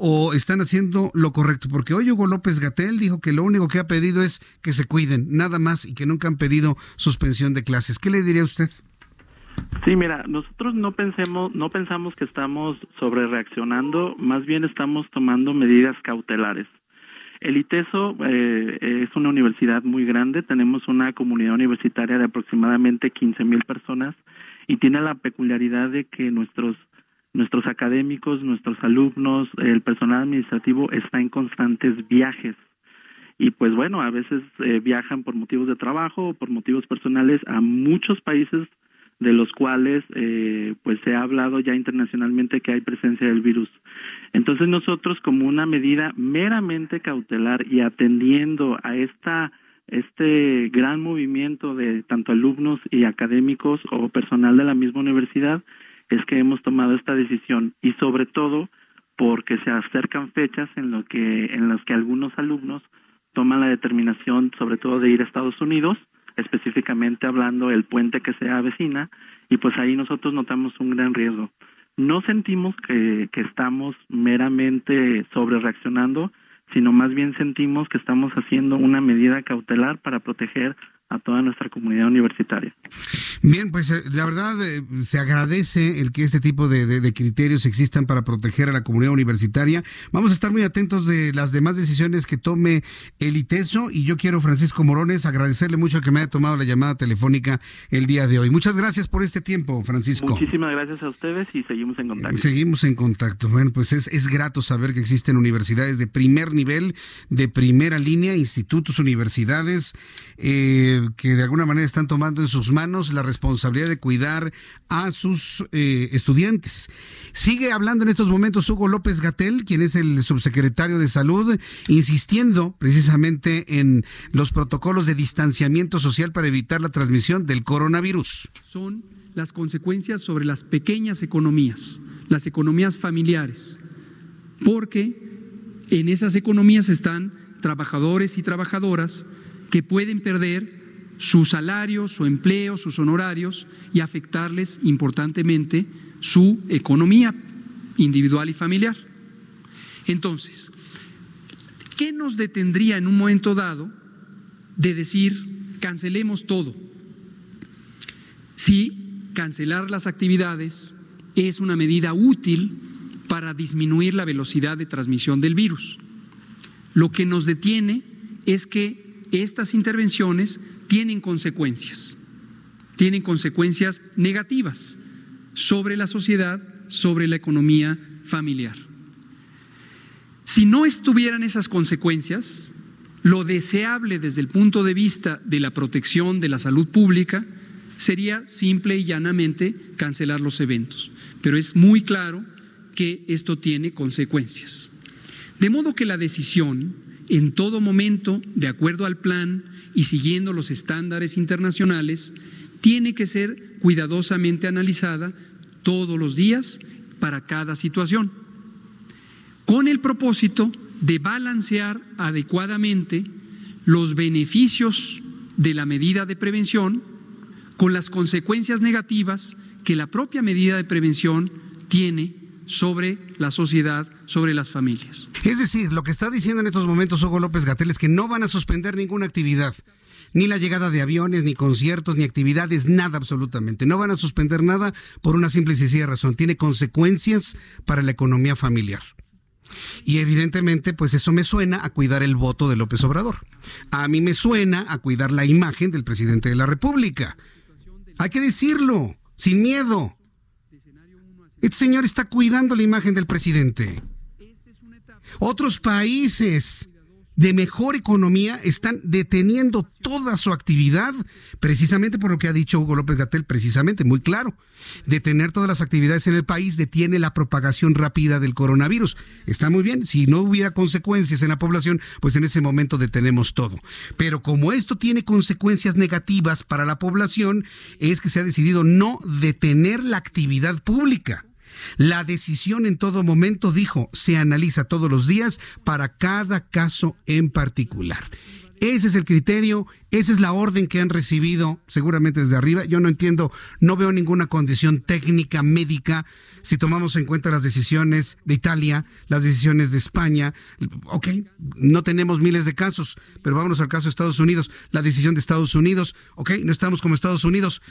o están haciendo lo correcto? Porque hoy Hugo López Gatel dijo que lo único que ha pedido es que se cuiden, nada más, y que nunca han pedido suspensión de clases. ¿Qué le diría usted? Sí, mira, nosotros no pensemos, no pensamos que estamos sobre reaccionando, más bien estamos tomando medidas cautelares. El ITESO eh, es una universidad muy grande, tenemos una comunidad universitaria de aproximadamente 15 mil personas y tiene la peculiaridad de que nuestros nuestros académicos, nuestros alumnos, el personal administrativo está en constantes viajes. Y pues bueno, a veces eh, viajan por motivos de trabajo o por motivos personales a muchos países de los cuales eh, pues se ha hablado ya internacionalmente que hay presencia del virus. Entonces nosotros como una medida meramente cautelar y atendiendo a esta este gran movimiento de tanto alumnos y académicos o personal de la misma universidad, es que hemos tomado esta decisión y sobre todo porque se acercan fechas en lo que en las que algunos alumnos toman la determinación sobre todo de ir a Estados Unidos específicamente hablando el puente que se avecina y pues ahí nosotros notamos un gran riesgo. No sentimos que, que estamos meramente sobre reaccionando sino más bien sentimos que estamos haciendo una medida cautelar para proteger a toda nuestra comunidad universitaria. Bien, pues eh, la verdad eh, se agradece el que este tipo de, criterios existan para proteger a la comunidad universitaria. Vamos a estar muy atentos de las demás decisiones que tome el ITESO y yo quiero, Francisco Morones, agradecerle mucho que me haya tomado la llamada telefónica el día de hoy. Muchas gracias por este tiempo, Francisco. Muchísimas gracias a ustedes y seguimos en contacto. Seguimos en contacto. Bueno, pues es, es grato saber que existen universidades de primer nivel, de primera línea, institutos, universidades. Eh, que de alguna manera están tomando en sus manos la responsabilidad de cuidar a sus eh, estudiantes. Sigue hablando en estos momentos Hugo López Gatel, quien es el subsecretario de Salud, insistiendo precisamente en los protocolos de distanciamiento social para evitar la transmisión del coronavirus. Son las consecuencias sobre las pequeñas economías, las economías familiares, porque en esas economías están trabajadores y trabajadoras que pueden perder su salario, su empleo, sus honorarios y afectarles importantemente su economía individual y familiar. Entonces, ¿qué nos detendría en un momento dado de decir cancelemos todo? Si cancelar las actividades es una medida útil para disminuir la velocidad de transmisión del virus. Lo que nos detiene es que estas intervenciones tienen consecuencias, tienen consecuencias negativas sobre la sociedad, sobre la economía familiar. Si no estuvieran esas consecuencias, lo deseable desde el punto de vista de la protección de la salud pública sería simple y llanamente cancelar los eventos. Pero es muy claro que esto tiene consecuencias. De modo que la decisión, en todo momento, de acuerdo al plan, y siguiendo los estándares internacionales, tiene que ser cuidadosamente analizada todos los días para cada situación, con el propósito de balancear adecuadamente los beneficios de la medida de prevención con las consecuencias negativas que la propia medida de prevención tiene sobre la sociedad, sobre las familias. Es decir, lo que está diciendo en estos momentos Hugo López Gatel es que no van a suspender ninguna actividad, ni la llegada de aviones, ni conciertos, ni actividades, nada absolutamente. No van a suspender nada por una simple y sencilla razón. Tiene consecuencias para la economía familiar. Y evidentemente, pues eso me suena a cuidar el voto de López Obrador. A mí me suena a cuidar la imagen del presidente de la República. Hay que decirlo, sin miedo. Este señor está cuidando la imagen del presidente. Otros países de mejor economía están deteniendo toda su actividad, precisamente por lo que ha dicho Hugo López Gatel, precisamente, muy claro. Detener todas las actividades en el país detiene la propagación rápida del coronavirus. Está muy bien, si no hubiera consecuencias en la población, pues en ese momento detenemos todo. Pero como esto tiene consecuencias negativas para la población, es que se ha decidido no detener la actividad pública. La decisión en todo momento, dijo, se analiza todos los días para cada caso en particular. Ese es el criterio, esa es la orden que han recibido seguramente desde arriba. Yo no entiendo, no veo ninguna condición técnica, médica, si tomamos en cuenta las decisiones de Italia, las decisiones de España. Ok, no tenemos miles de casos, pero vámonos al caso de Estados Unidos. La decisión de Estados Unidos, ok, no estamos como Estados Unidos.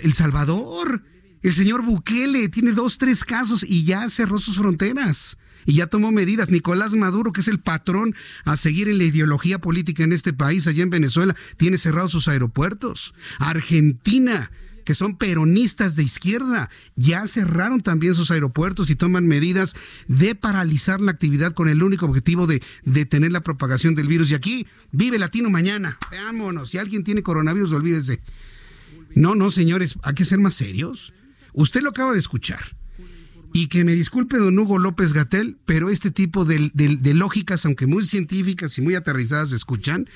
El Salvador, el señor Bukele tiene dos, tres casos y ya cerró sus fronteras y ya tomó medidas. Nicolás Maduro, que es el patrón a seguir en la ideología política en este país, allá en Venezuela, tiene cerrados sus aeropuertos. Argentina, que son peronistas de izquierda, ya cerraron también sus aeropuertos y toman medidas de paralizar la actividad con el único objetivo de detener la propagación del virus. Y aquí vive Latino mañana. Vámonos. Si alguien tiene coronavirus, olvídese. No, no, señores, hay que ser más serios. Usted lo acaba de escuchar. Y que me disculpe don Hugo López Gatel, pero este tipo de, lógicas, aunque muy científicas y muy aterrizadas, escuchan,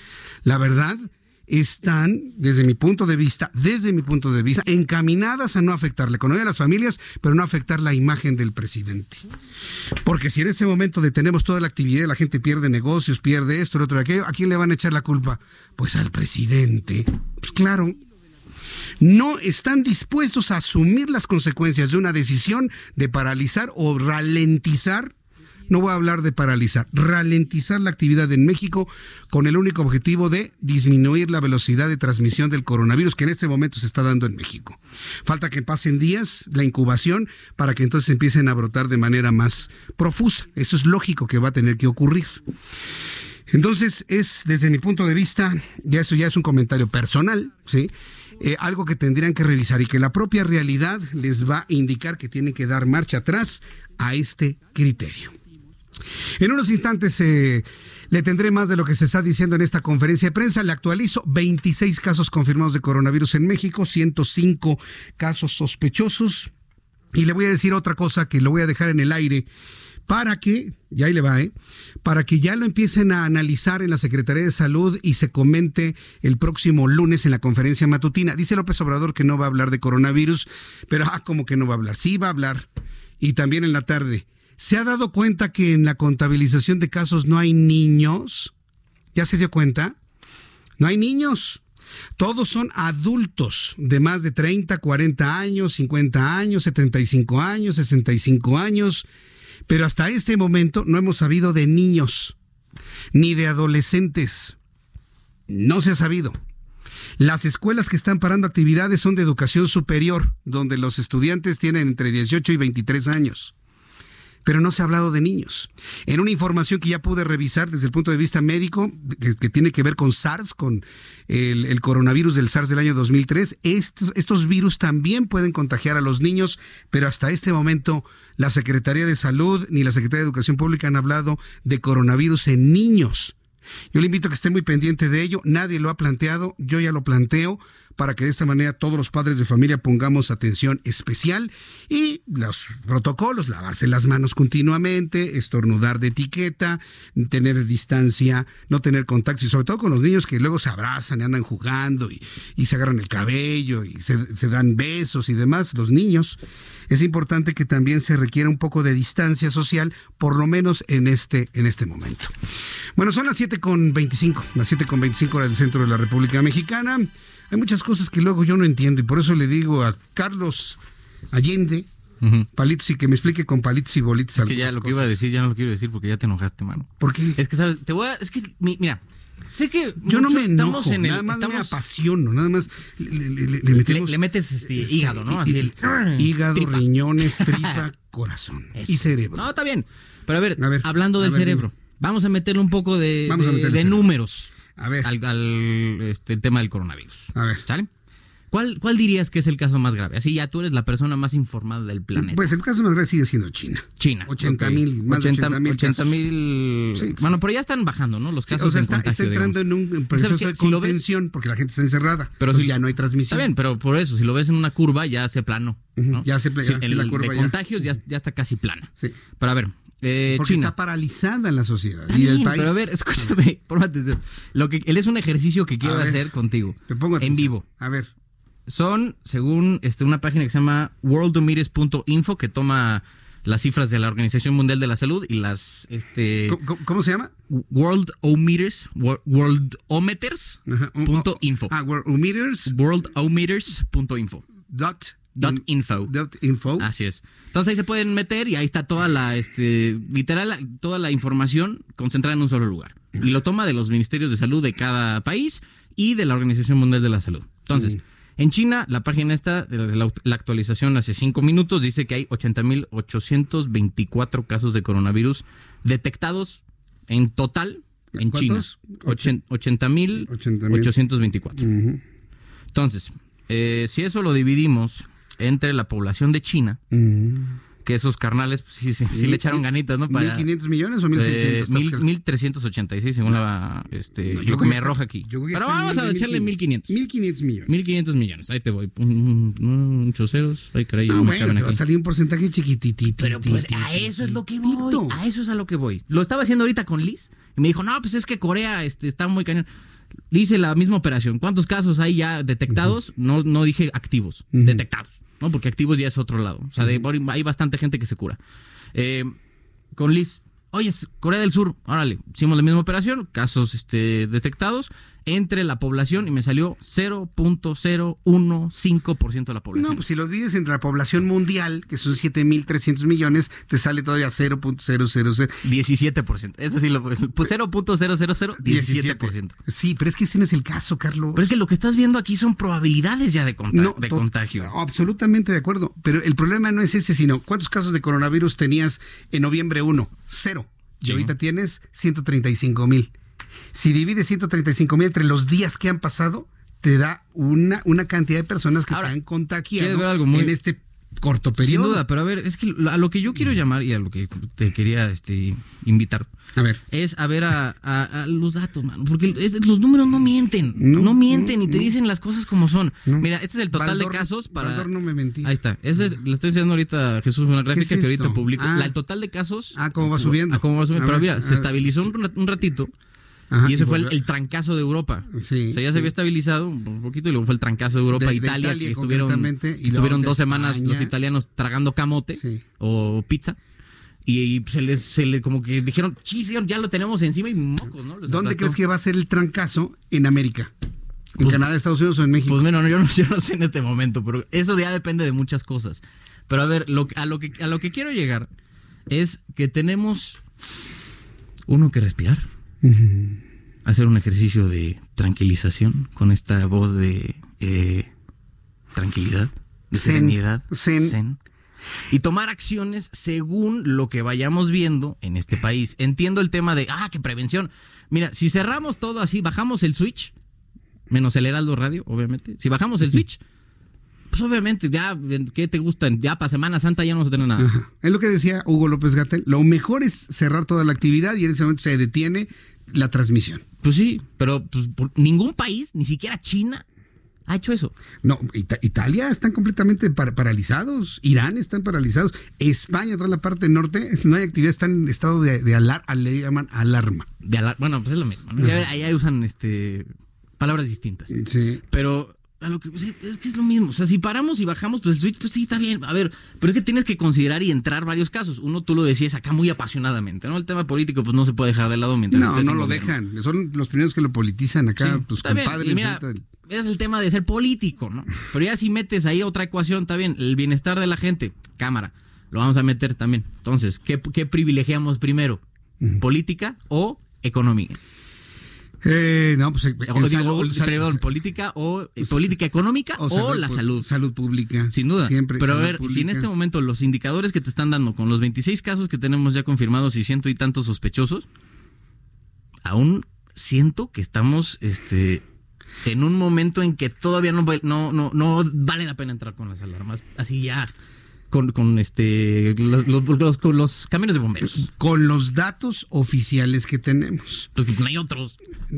la verdad, están, desde mi punto de vista, desde mi punto de vista, encaminadas a no afectar la economía de las familias, pero no afectar la imagen del presidente. Porque si en este momento detenemos toda la actividad, la gente pierde negocios, pierde esto, lo otro, aquello, ¿a quién le van a echar la culpa? Pues al presidente. Pues claro, no están dispuestos a asumir las consecuencias de una decisión de paralizar o ralentizar no voy a hablar de paralizar, ralentizar la actividad en México con el único objetivo de disminuir la velocidad de transmisión del coronavirus que en este momento se está dando en México. Falta que pasen días la incubación para que entonces empiecen a brotar de manera más profusa. Eso es lógico que va a tener que ocurrir. Entonces es, desde mi punto de vista, ya eso ya es un comentario personal, ¿sí? Eh, algo que tendrían que revisar y que la propia realidad les va a indicar que tienen que dar marcha atrás a este criterio. En unos instantes eh, le tendré más de lo que se está diciendo en esta conferencia de prensa. Le actualizo 26 casos confirmados de coronavirus en México, 105 casos sospechosos. Y le voy a decir otra cosa que lo voy a dejar en el aire para que, ya ahí le va, ¿eh? para que ya lo empiecen a analizar en la Secretaría de Salud y se comente el próximo lunes en la conferencia matutina. Dice López Obrador que no va a hablar de coronavirus, pero ah, como que no va a hablar. Sí va a hablar. Y también en la tarde. ¿Se ha dado cuenta que en la contabilización de casos no hay niños? ¿Ya se dio cuenta? No hay niños. Todos son adultos de más de 30, 40 años, 50 años, 75 años, 65 años pero hasta este momento no hemos sabido de niños ni de adolescentes. No se ha sabido. Las escuelas que están parando actividades son de educación superior, donde los estudiantes tienen entre 18 y 23 años pero no se ha hablado de niños. En una información que ya pude revisar desde el punto de vista médico, que, tiene que ver con SARS, con el, coronavirus del SARS del año 2003, estos, estos virus también pueden contagiar a los niños, pero hasta este momento la Secretaría de Salud ni la Secretaría de Educación Pública han hablado de coronavirus en niños. Yo le invito a que esté muy pendiente de ello. Nadie lo ha planteado, yo ya lo planteo para que de esta manera todos los padres de familia pongamos atención especial y los protocolos, lavarse las manos continuamente, estornudar de etiqueta, tener distancia, no tener contacto y sobre todo con los niños que luego se abrazan y andan jugando y, se agarran el cabello y se, dan besos y demás, los niños. Es importante que también se requiera un poco de distancia social, por lo menos en este, en este momento. Bueno, son las 7 con 25, las 7 con 25 horas del centro de la República Mexicana. Hay muchas cosas que luego yo no entiendo y por eso le digo a Carlos Allende, palitos y que me explique con palitos y bolitos. Es que ya lo que iba a decir ya no lo quiero decir porque ya te enojaste, mano. ¿Por qué? Es que sabes, te voy a, es que mira, sé que yo no me enojo, en el, nada más me apasiono, nada más le, metes este, hígado, ¿no? Así el hígado, riñones, tripa, corazón y cerebro. No, está bien. Pero a ver, hablando del cerebro, vamos a meterle un poco de, de números. A ver. Al, este, tema del coronavirus. A ver. ¿Sale? ¿Cuál, ¿Cuál dirías que es el caso más grave? Así ya tú eres la persona más informada del planeta. Pues el caso más grave sigue siendo China. China. 80 mil, más 80, de 80 mil. Sí. Bueno, pero ya están bajando, ¿no? Los casos o sea, en está, contagio, está entrando digamos. en un proceso de si contención porque la gente está encerrada. Pero si- ya no hay transmisión. Está bien, pero por eso, si lo ves en una curva, ya se plano. ¿no? ya se pla- Sí, sí, la curva de ya. contagios ya, ya está casi plana. Sí. Pero a ver, eh, Porque China. está paralizada en la sociedad. Está y el bien, país. pero a ver, escúchame, pórmate atención. Lo que él es un ejercicio que quiero A ver, hacer contigo. Te pongo en atención. vivo. A ver. Son, según este, una página que se llama worldometers.info, que toma las cifras de la Organización Mundial de la Salud y las este ¿Cómo, cómo se llama? Worldometers, wor- worldometers.info. Ah, Worldometers. Worldometers.info. Dot. Dot info. Dot info. Así es. Entonces ahí se pueden meter y ahí está toda la, este, literal, toda la información concentrada en un solo lugar. Y lo toma de los ministerios de salud de cada país y de la Organización Mundial de la Salud. Entonces, en China, la página está, de la, la actualización hace cinco minutos, dice que hay 80.824 casos de coronavirus detectados en total en ¿Cuántos? China. Ochen- 80.824. Entonces, eh, si eso lo dividimos entre la población de China, que esos carnales pues, sí, sí, sí le echaron ganitas, ¿no? Para, ¿1.500 millones o 1.600? Eh, Estás mil- cal- 1.386 según la... Este, No, yo a me arroja aquí. yo Pero vamos a mil- echarle 1.500. 1.500 millones. 1.500 millones, ahí te voy. Muchos ceros. Ay, caray, Ah, no bueno, te va a salir un porcentaje chiquititito. Pero pues a eso es lo que voy. A eso es a lo que voy. Lo estaba haciendo ahorita con Liz y me dijo, no, pues es que Corea este, está muy cañón. Dice la misma operación. ¿Cuántos casos hay ya detectados? No, no dije activos, detectados. ¿No? Porque activos ya es otro lado. O sea, de- hay bastante gente que se cura. Eh, con Liz, oye, Corea del Sur, órale, hicimos la misma operación, casos este, detectados entre la población y me salió 0.015% de la población. No, pues si los divides entre la población mundial, que son 7.300 millones, te sale todavía 0.000. 17%. Eso sí, lo, pues 0.00017%. Sí, pero es que ese no es el caso, Carlos. Pero es que lo que estás viendo aquí son probabilidades ya de, conta- No, de contagio. Absolutamente de acuerdo. Pero el problema no es ese, sino cuántos casos de coronavirus tenías en noviembre 1. Cero. Y Sí. ahorita tienes 135 mil. Si divides 135 mil entre los días que han pasado, te da una, una cantidad de personas que se han ¿quieres contagiado ver algo muy- en este corto periodo. Sin duda, pero a ver, es que a lo que yo quiero llamar y a lo que te quería este, invitar a ver. es a ver a, a- a los datos, mano, porque es- los números no mienten, no, mienten y te dicen las cosas como son. Mira, este es el total de casos para... Baldor no me mentí. Ahí está, ese es, le estoy enseñando ahorita a Jesús una gráfica es que ahorita publico. Ah. La- el total de casos... Ah, cómo va subiendo. Ah, cómo va subiendo. A Pero ver, mira, se estabilizó un ratito. Ajá, y ese y fue el, el trancazo de Europa. Sí, o sea, ya sí. se había estabilizado un poquito y luego fue el trancazo de Europa, De- de Italia, que estuvieron, y estuvieron dos semanas España. los italianos tragando camote o pizza. Y, y se les, se le como que dijeron, sí, ya lo tenemos encima y mocos, ¿no? Les ¿Dónde aplastó. crees que va a ser el trancazo en América? ¿En Pues- Canadá, Estados Unidos o en México? Pues bueno, no, yo, no, yo no sé en este momento, pero eso ya depende de muchas cosas. Pero a ver, lo, a, lo que, a lo que quiero llegar es que tenemos uno que respirar, hacer un ejercicio de tranquilización con esta voz de eh, tranquilidad, de Zen, serenidad, zen. zen, y tomar acciones según lo que vayamos viendo en este país. Entiendo el tema de, ah, que prevención. Mira, si cerramos todo así, bajamos el switch, menos el Heraldo Radio, obviamente. Si bajamos el switch, pues obviamente, ya, ¿qué te gustan? Ya para Semana Santa ya no se tiene nada. Ajá. Es lo que decía Hugo López Gatel. Lo mejor es cerrar toda la actividad y en ese momento se detiene la transmisión. Pues sí, pero pues, por- ningún país, ni siquiera China, ha hecho eso. No, Ita- Italia están completamente par- paralizados, Irán están paralizados, España, toda la parte norte, no hay actividad, están en estado de, de alarma, le llaman alarma. De alar- bueno, pues es lo mismo. ¿no? Ya- Ahí usan este palabras distintas. Sí. Pero a lo que pues, es que es lo mismo. O sea, si paramos y bajamos, pues el switch, pues sí, está bien. A ver, pero es que tienes que considerar y entrar varios casos. Uno, tú lo decías acá muy apasionadamente, ¿no? El tema político, pues no se puede dejar de lado mientras No, no lo gobierno. dejan, son los primeros que lo politizan acá, Sí, tus bien. compadres. Mira, es el tema de ser político, ¿no? Pero ya si metes ahí otra ecuación, está bien, el bienestar de la gente, cámara, lo vamos a meter también. Entonces, ¿qué, qué privilegiamos primero? ¿Política o economía? Eh, no, pues, el digo, salud- sal- perdón, política o eh, política económica o, la salud. Salud pública. Sin duda. Siempre. Pero a salud ver, si en este momento los indicadores que te están dando con los 26 casos que tenemos ya confirmados y ciento y tantos sospechosos, aún siento que estamos este en un momento en que todavía no, no, no, no vale la pena entrar con las alarmas. Así ya con, con este los, los, con los camiones de bomberos. Con los datos oficiales que tenemos. Pues que no hay otros.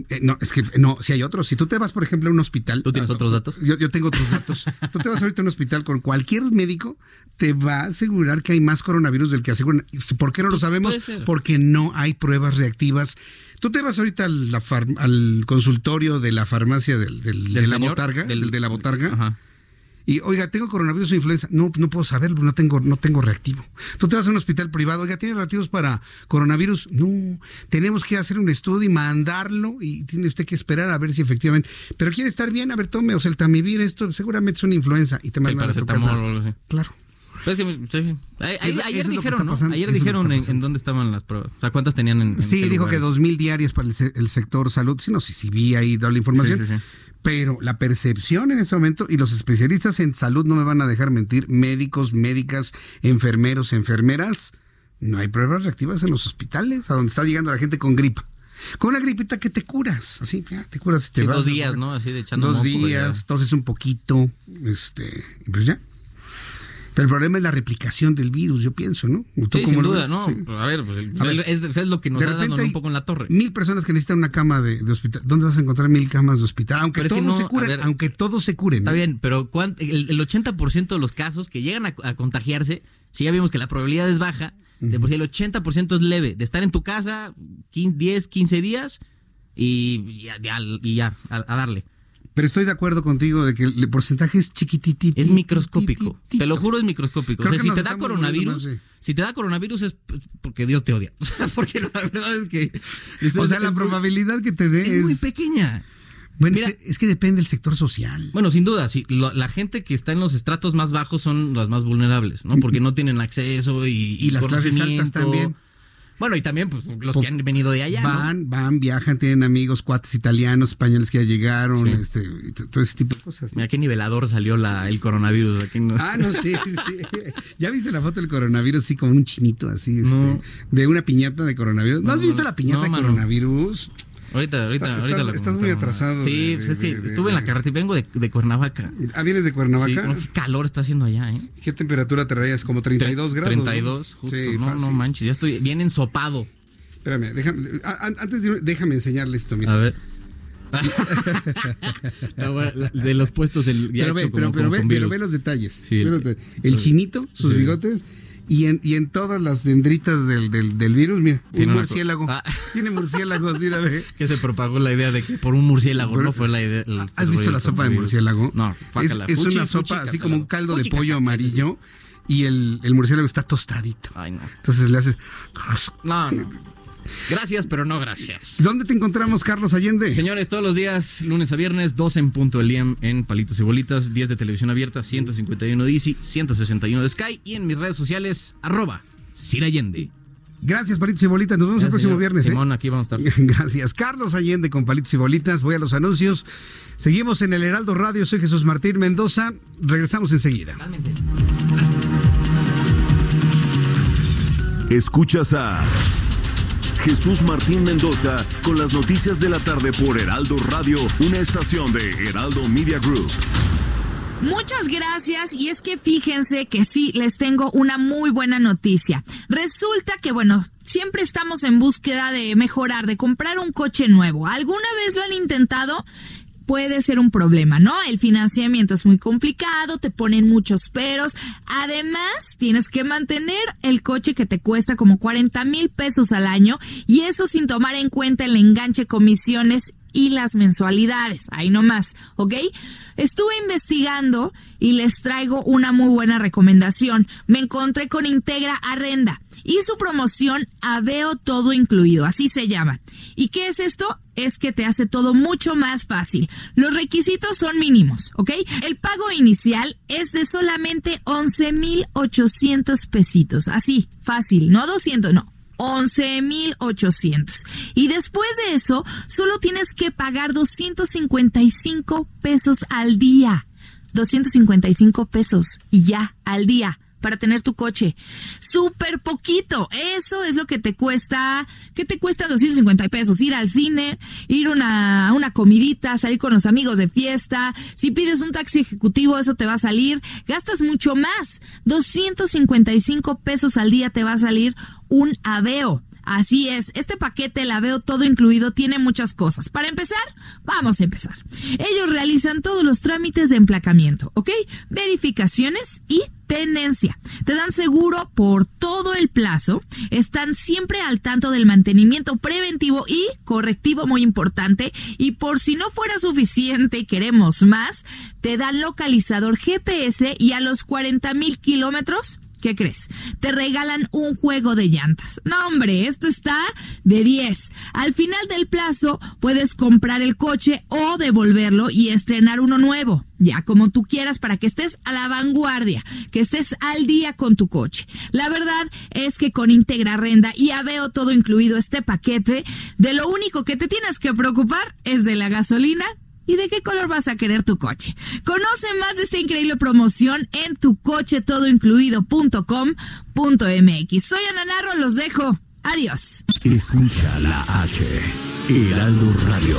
Eh, no, es que no, si hay otros. Si tú te vas, por ejemplo, a un hospital. ¿Tú tienes otros datos? Yo, yo tengo otros datos. tú te vas ahorita a un hospital con cualquier médico, te va a asegurar que hay más coronavirus del que aseguran. ¿Por qué no lo Pues sabemos? Porque no hay pruebas reactivas. Tú te vas ahorita al, al consultorio de la farmacia del, del- de ¿Del la señor? botarga, Del- del de la botarga. Y oiga, tengo coronavirus o influenza. No, no puedo saberlo, no tengo, no tengo reactivo. Tú te vas a un hospital privado, oiga, ¿tiene reactivos para coronavirus? No, tenemos que hacer un estudio y mandarlo y tiene usted que esperar a ver si efectivamente. Pero quiere estar bien, a ver, tome oseltamivir, esto seguramente es una influenza y te El mandan a tu casa. o algo. Claro. Pues que, sí. Ay- ay- ayer que dijeron, Ayer que dijeron en, en dónde estaban las pruebas. O sea, ¿cuántas tenían en, en Sí, dijo que lugares? dos mil diarias para el, el sector salud. Sí, no sé si vi ahí dado la información. Sí, sí, sí. Pero la percepción en ese momento, y los especialistas en salud no me van a dejar mentir, médicos, médicas, enfermeros, enfermeras, no hay pruebas reactivas en los hospitales, a donde está llegando la gente con gripa. Con una gripita que te curas, así, ya, te curas y te Sí, vas. dos días, ¿no? Así de echando Dos moco, ya. días, toses un poquito, este, y pues ya. Pero el problema es la replicación del virus, yo pienso, ¿no? ¿Tú Sí, sin duda, ves? ¿no? Sí. A ver, pues, el- A ver, es, es lo que nos ha dado un poco en la torre. Mil personas que necesitan una cama de, de hospital. ¿Dónde vas a encontrar mil camas de hospital? Aunque Pero todos no, se curen, ver, aunque todos se curen. Está ¿no? bien, pero ¿cuán- el, el 80% de los casos que llegan a, a contagiarse, si ya vimos que la probabilidad es baja, de por sí el 80% es leve, de estar en tu casa 15, 10, 15 días y ya, ya, y ya, a, a darle. Pero estoy de acuerdo contigo de que el porcentaje es chiquititito. Es microscópico. Te lo juro, es microscópico. Creo o sea, si te da coronavirus, si te da coronavirus es porque Dios te odia. O sea, porque la verdad es que. es- O sea, la probabilidad que te dé es es, muy pequeña. Bueno, Mira- es, que, es que depende del sector social. Bueno, sin duda, sí, lo- la gente que está en los estratos más bajos son las más vulnerables, ¿no? Porque no tienen acceso y, Y las clases altas también. Bueno, y también pues, los que han venido de allá, ¿no? van, van, viajan, tienen amigos, cuates italianos, españoles que ya llegaron, Sí. este, todo ese tipo de cosas. ¿no? Mira qué nivelador salió la, el coronavirus. Aquí no- Ah, no, sí, sí. ¿Ya viste la foto del coronavirus así como un chinito así, este, de una piñata de coronavirus? ¿No, has visto la piñata de coronavirus? Ahorita, ahorita, Estás- ahorita. lo estás muy atrasado Sí, de- pues es que de- de- estuve en la carretera, vengo de, de Cuernavaca. Ah, vienes de Cuernavaca. Sí, no, qué calor está haciendo allá, ¿eh? ¿Qué temperatura te traías? Como 32 grados. ¿no? 32, justo. Sí, no, no manches, ya estoy bien ensopado. Espérame, déjame, a- antes de déjame enseñarle esto, mira. A ver. Ahora, de los puestos del Pero ve, pero, ve, pero ve los detalles. Sí, Ve los de- el chinito, sus Sí. bigotes. Y en, y en todas las dendritas del, del, del virus, mira, Tiene un murciélago. Ah. Tiene murciélagos, mira, ve. Que se propagó la idea de que por un murciélago, Por- no fue la idea. el- ¿Has visto la sopa de murciélago? No, es, fácala. es Fuchi, una sopa así como un caldo de pollo amarillo y el, el murciélago está tostadito. Ay, no. Entonces le haces... No, no. Gracias, pero no gracias. ¿Dónde te encontramos, Carlos Allende? Señores, todos los días, lunes a viernes, 12 en punto del IEM en Palitos y Bolitas, 10 de televisión abierta, 151 de Easy, 161 de Sky y en mis redes sociales, arroba Sir Allende. Gracias, Palitos y Bolitas. Nos vemos el próximo señor. viernes. ¿eh? Simón, aquí vamos a estar. Gracias. Carlos Allende con Palitos y Bolitas. Voy a los anuncios. Seguimos en el Heraldo Radio. Soy Jesús Martín Mendoza. Regresamos enseguida. Escuchas a Jesús Martín Mendoza con las noticias de la tarde por Heraldo Radio, una estación de Heraldo Media Group. Muchas gracias y es que fíjense que sí, les tengo una muy buena noticia. Resulta que, bueno, siempre estamos en búsqueda de mejorar, de comprar un coche nuevo. ¿Alguna vez lo han intentado? Puede ser un problema, ¿no? El financiamiento es muy complicado, te ponen muchos peros. Además, tienes que mantener el coche que te cuesta como 40 mil pesos al año y eso sin tomar en cuenta el enganche, comisiones y las mensualidades. Ahí nomás, ¿ok? Estuve investigando y les traigo una muy buena recomendación. Me encontré con Integra Arrenda y su promoción Aveo Todo Incluido, así se llama. ¿Y qué es esto? Es que te hace todo mucho más fácil. Los requisitos son mínimos, ¿ok? El pago inicial es de solamente 11,800 pesitos. Así, fácil, no 200, no. 11,800. Y después de eso, solo tienes que pagar 255 pesos al día. 255 pesos y ya, al día. Para tener tu coche. Súper poquito. Eso es lo que te cuesta. ¿Qué te cuesta 250 pesos? Ir al cine, ir una, a una comidita, salir con los amigos de fiesta. Si pides un taxi ejecutivo, eso te va a salir. Gastas mucho más. 255 pesos al día te va a salir un aveo. Así es, este paquete la veo todo incluido, tiene muchas cosas. Para empezar, vamos a empezar. Ellos realizan todos los trámites de emplacamiento, ¿ok? Verificaciones y tenencia. Te dan seguro por todo el plazo, están siempre al tanto del mantenimiento preventivo y correctivo muy importante y por si no fuera suficiente y queremos más, te dan localizador GPS y a los 40 mil kilómetros ¿Qué crees? Te regalan un juego de llantas. No, hombre, esto está de 10. Al final del plazo puedes comprar el coche o devolverlo y estrenar uno nuevo. Ya como tú quieras para que estés a la vanguardia, que estés al día con tu coche. La verdad es que con Integra Renda y veo todo incluido este paquete, de lo único que te tienes que preocupar es de la gasolina ¿Y de qué color vas a querer tu coche? Conoce más de esta increíble promoción en tucochetodoincluido.com.mx. Soy Ana Narro, los dejo. Adiós. Escucha la H, Heraldo Radio.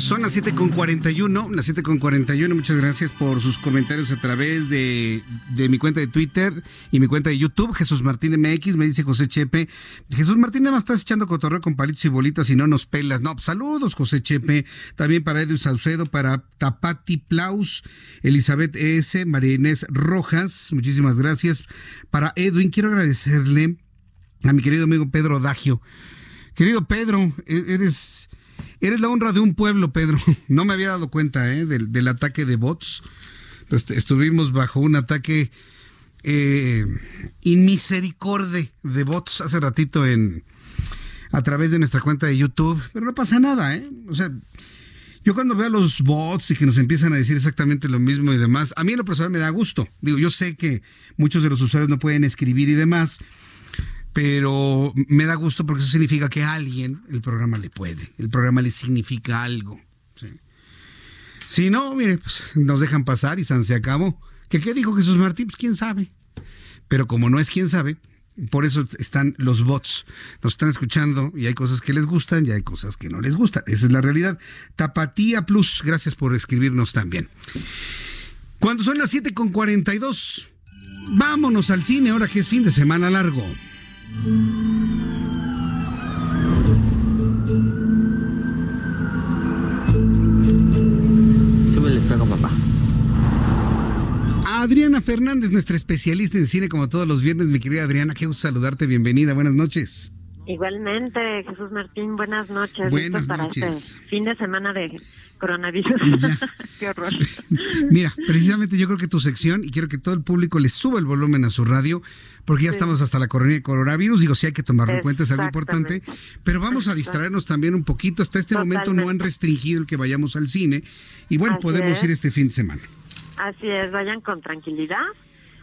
Son las 7.41, las 7.41. Muchas gracias por sus comentarios a través de, de, mi cuenta de Twitter y mi cuenta de YouTube. Jesús Martín MX, me dice José Chepe. Jesús Martín, nada más estás echando cotorreo con palitos y bolitas y no nos pelas. No, saludos, José Chepe. También para Edu Saucedo, para Tapati Plaus, Elizabeth S., María Inés Rojas. Muchísimas gracias. Para Edwin, quiero agradecerle a mi querido amigo Pedro Dagio. Querido Pedro, e-, eres Eres la honra de un pueblo, Pedro. No me había dado cuenta ¿eh? del, ataque de bots. Estuvimos bajo un ataque eh, inmisericordia de bots hace ratito en a través de nuestra cuenta de YouTube. Pero no pasa nada, ¿eh? O sea, yo cuando veo a los bots y que nos empiezan a decir exactamente lo mismo y demás, a mí en lo personal me da gusto. Digo, yo sé que muchos de los usuarios no pueden escribir y demás, pero me da gusto porque eso significa que a alguien el programa le puede, el programa le significa algo. Si no, mire, pues, nos dejan pasar y se acabó. ¿Qué, ¿Qué dijo Jesús Martín? Pues quién sabe. Pero como no es quién sabe, por eso están los bots. Nos están escuchando y hay cosas que les gustan y hay cosas que no les gustan. Esa es la realidad. Tapatía Plus, gracias por escribirnos también. Cuando son las 7.42, vámonos al cine ahora que es fin de semana largo. Adriana Fernández, nuestra especialista en cine, como todos los viernes. Mi querida Adriana, qué gusto saludarte. Bienvenida. Buenas noches. Igualmente, Jesús Martín, buenas noches. Buenas para noches. Este fin de semana de coronavirus. Qué horror. Mira, precisamente yo creo que tu sección, y quiero que todo el público le suba el volumen a su radio, porque ya estamos hasta la coronavirus. de coronavirus. Digo, sí hay que tomarlo en cuenta, es algo importante. Pero vamos a distraernos también un poquito. Hasta este momento no han restringido el que vayamos al cine. Y bueno, podemos ir este fin de semana. Así es, vayan con tranquilidad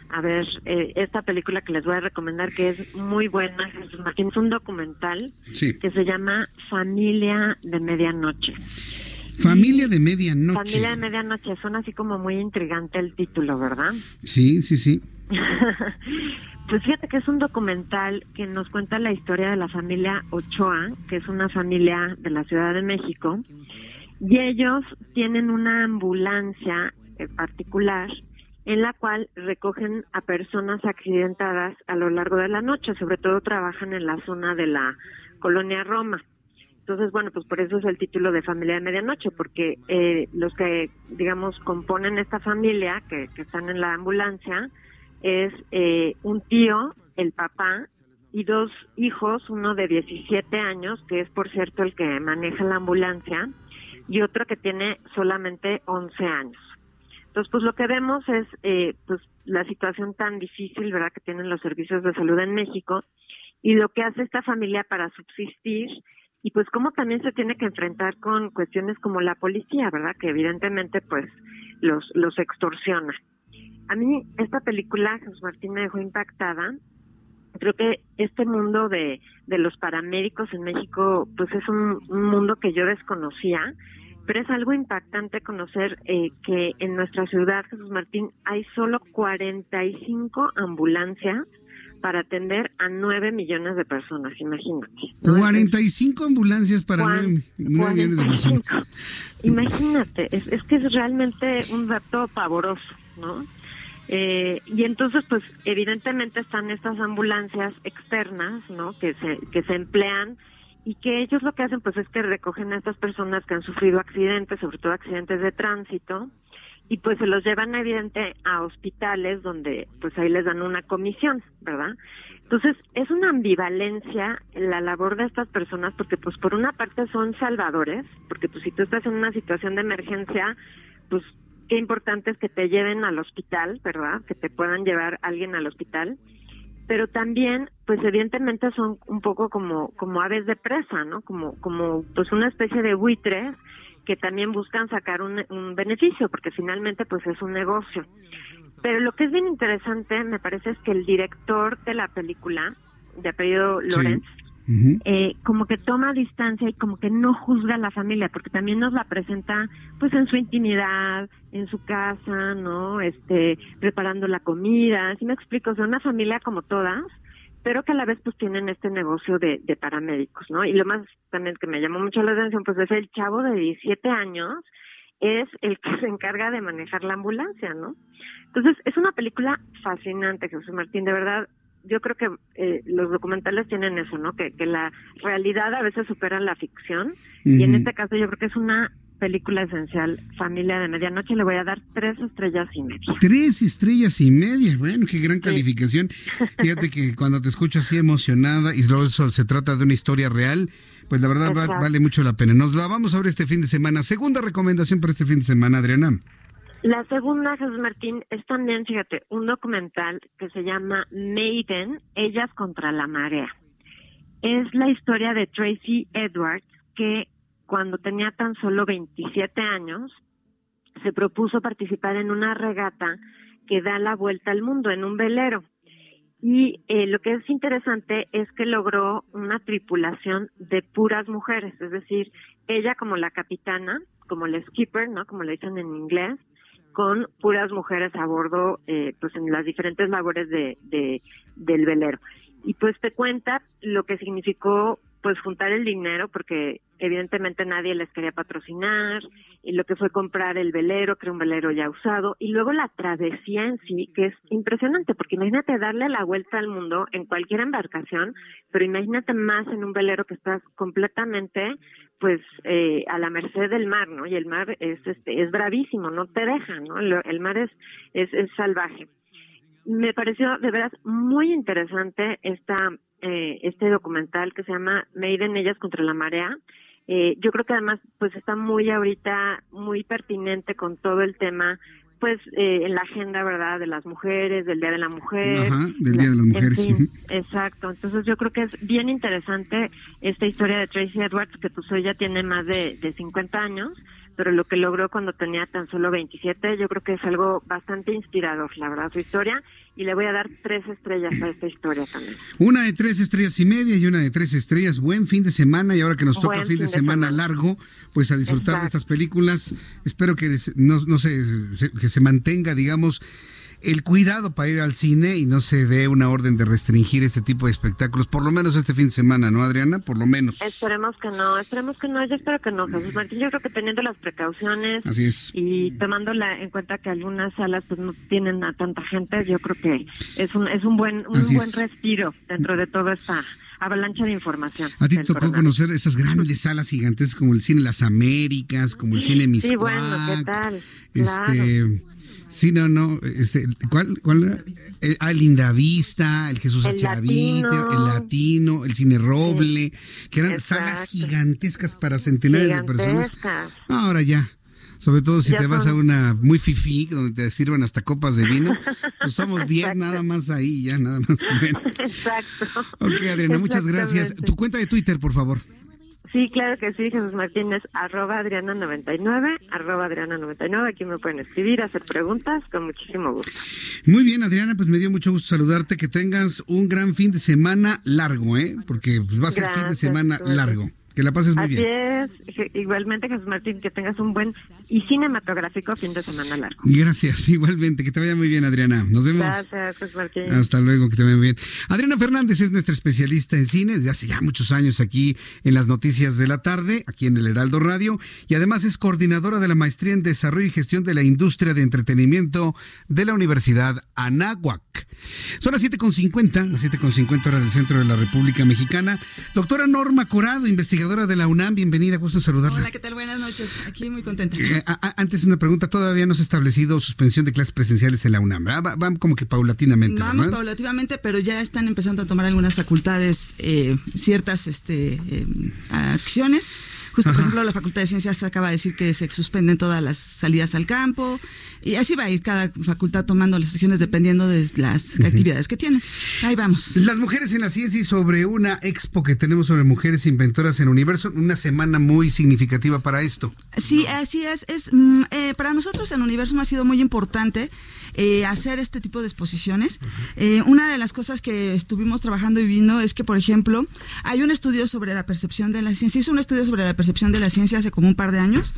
a ver eh, esta película que les voy a recomendar que es muy buena, es un documental que se llama Familia de Medianoche. Familia de Medianoche. Familia de Medianoche, suena así como muy intrigante el título, ¿verdad? Sí, sí, sí. pues fíjate que es un documental que nos cuenta la historia de la familia Ochoa, que es una familia de la Ciudad de México, y ellos tienen una ambulancia en particular en la cual recogen a personas accidentadas a lo largo de la noche, sobre todo trabajan en la zona de la colonia Roma. Entonces, bueno, pues por eso es el título de Familia de Medianoche, porque eh, los que, digamos, componen esta familia, que, están en la ambulancia, es eh, un tío, el papá, y dos hijos, uno de 17 años, que es por cierto el que maneja la ambulancia, y otro que tiene solamente 11 años. Entonces, pues lo que vemos es eh, pues la situación tan difícil, ¿verdad?, que tienen los servicios de salud en México y lo que hace esta familia para subsistir y pues cómo también se tiene que enfrentar con cuestiones como la policía, ¿verdad?, que evidentemente pues los los extorsiona. A mí esta película Jesús Martín me dejó impactada. Creo que este mundo de, de los paramédicos en México pues es un, un mundo que yo desconocía pero es algo impactante conocer eh, que en nuestra ciudad, Jesús Martín, hay solo 45 ambulancias para atender a 9 millones de personas, imagínate. 45 ambulancias para 9, millones de personas. Imagínate, es, es que es realmente un dato pavoroso, ¿no? Eh, y entonces, pues, evidentemente están estas ambulancias externas, ¿no? Que se, que se emplean y que ellos lo que hacen pues es que recogen a estas personas que han sufrido accidentes, sobre todo accidentes de tránsito, y pues se los llevan evidente a hospitales donde pues ahí les dan una comisión, ¿verdad? Entonces es una ambivalencia la labor de estas personas porque pues por una parte son salvadores, porque pues si tú estás en una situación de emergencia, pues qué importante es que te lleven al hospital, ¿verdad? Que te puedan llevar alguien al hospital pero también pues evidentemente son un poco como como aves de presa no como como pues una especie de buitres que también buscan sacar un, un beneficio porque finalmente pues es un negocio. Pero lo que es bien interesante me parece es que el director de la película de apellido Lorenz eh, como que toma distancia y como que no juzga a la familia, porque también nos la presenta pues en su intimidad, en su casa, ¿no? Este, preparando la comida, si me explico? O sea, una familia como todas, pero que a la vez pues tienen este negocio de, de paramédicos, ¿no? Y lo más también que me llamó mucho la atención pues es el chavo de 17 años, es el que se encarga de manejar la ambulancia, ¿no? Entonces, es una película fascinante, Jesús Martín, de verdad, yo creo que eh, los documentales tienen eso, ¿no? Que, que la realidad a veces supera la ficción. Y en este caso yo creo que es una película esencial, Familia de Medianoche. Le voy a dar tres estrellas y media. Tres estrellas y media. Bueno, qué gran calificación. Fíjate que cuando te escucho así emocionada y luego se trata de una historia real, pues la verdad vale mucho la pena. Nos la vamos a ver este fin de semana. Segunda recomendación para este fin de semana, Adriana. La segunda, Jesús Martín, es también, fíjate, un documental que se llama Maiden, Ellas contra la Marea. Es la historia de Tracy Edwards, que cuando tenía tan solo 27 años, se propuso participar en una regata que da la vuelta al mundo en un velero. Y eh, lo que es interesante es que logró una tripulación de puras mujeres, es decir, ella como la capitana, como el skipper, ¿no? Como le dicen en inglés, con puras mujeres a bordo, eh, pues en las diferentes labores de, de, del velero. Y pues te cuenta lo que significó pues juntar el dinero porque evidentemente nadie les quería patrocinar y lo que fue comprar el velero, que era un velero ya usado y luego la travesía en sí que es impresionante porque imagínate darle la vuelta al mundo en cualquier embarcación, pero imagínate más en un velero que estás completamente pues eh, a la merced del mar, ¿no? Y el mar es este es bravísimo, no te deja, ¿no? El mar es es, es salvaje me pareció de veras muy interesante esta eh, este documental que se llama Maiden Ellas contra la marea. Eh, yo creo que además pues está muy ahorita muy pertinente con todo el tema pues eh, en la agenda verdad de las mujeres del día de la mujer Ajá, del día de las mujeres exacto entonces yo creo que es bien interesante esta historia de Tracy Edwards que tu soy ya tiene más de, de 50 años pero lo que logró cuando tenía tan solo 27, yo creo que es algo bastante inspirador, la verdad, su historia, y le voy a dar tres estrellas a esta historia también. Una de tres estrellas y media y una de tres estrellas. Buen fin de semana y ahora que nos toca fin, de, semana, largo, pues a disfrutar de estas películas. Espero que no, no se, que se mantenga, digamos, el cuidado para ir al cine y no se dé una orden de restringir este tipo de espectáculos, por lo menos este fin de semana, ¿no, Adriana? Por lo menos. Esperemos que no, esperemos que no, yo espero que no, Jesús Martín. Yo creo que teniendo las precauciones y tomando en cuenta que algunas salas pues no tienen a tanta gente, yo creo que es un, es un buen, un buen respiro dentro de toda esta avalancha de información. A ti te tocó conocer esas grandes salas gigantes como el cine Las Américas, como el cine Miscuac. Sí, bueno, ¿qué tal? Este, Sí, no, no. Este, ¿Cuál, cuál era? El, ah, Linda Vista, el Jesús el latino. el Latino, el Cine Roble, que eran salas gigantescas para centenares de personas. Ahora ya. Sobre todo si te vas a una muy fifí, donde te sirven hasta copas de vino. Pues somos 10 nada más ahí, ya nada más. Exacto. Ok, Adriana, muchas gracias. Tu cuenta de Twitter, por favor. Sí, claro que sí, Jesús Martínez, arroba Adriana99, arroba Adriana99, aquí me pueden escribir, hacer preguntas, con muchísimo gusto. Muy bien, Adriana, pues me dio mucho gusto saludarte, que tengas un gran fin de semana largo, ¿eh? Porque pues, va a ser fin de semana largo. Que la pases muy Así bien. es, igualmente Jesús Martín, que tengas un buen y cinematográfico fin de semana largo. Gracias, igualmente, que te vaya muy bien, Adriana. Nos vemos. Gracias, Jesús Martín. Hasta luego, que te vaya muy bien. Adriana Fernández es nuestra especialista en cine desde hace ya muchos años aquí en las noticias de la tarde, aquí en el Heraldo Radio, y además es coordinadora de la maestría en desarrollo y gestión de la industria de entretenimiento de la Universidad Anáhuac. Son las 7.50, las 7.50 horas del centro de la República Mexicana. Doctora Norma Corado, investigadora de la UNAM, bienvenida, gusto en saludarla. Hola, ¿qué tal? Buenas noches. Aquí muy contenta. Eh, a- a- antes una pregunta, todavía no se ha establecido suspensión de clases presenciales en la UNAM, ¿verdad? Va- Van como que paulatinamente, Vamos ¿verdad? paulativamente, pero ya están empezando a tomar algunas facultades eh, ciertas este, eh, acciones. Justo, por ejemplo, la Facultad de Ciencias acaba de decir que se suspenden todas las salidas al campo y así va a ir cada facultad tomando las acciones dependiendo de las actividades que tienen. Ahí vamos. Las mujeres en la ciencia y sobre una expo que tenemos sobre mujeres inventoras en el universo, una semana muy significativa para esto. Sí, así es. es mm, eh, para nosotros en Universum ha sido muy importante eh, hacer este tipo de exposiciones. Eh, una de las cosas que estuvimos trabajando y viendo es que, por ejemplo, hay un estudio sobre la percepción de la ciencia. Hizo un estudio sobre la percepción de la ciencia hace como un par de años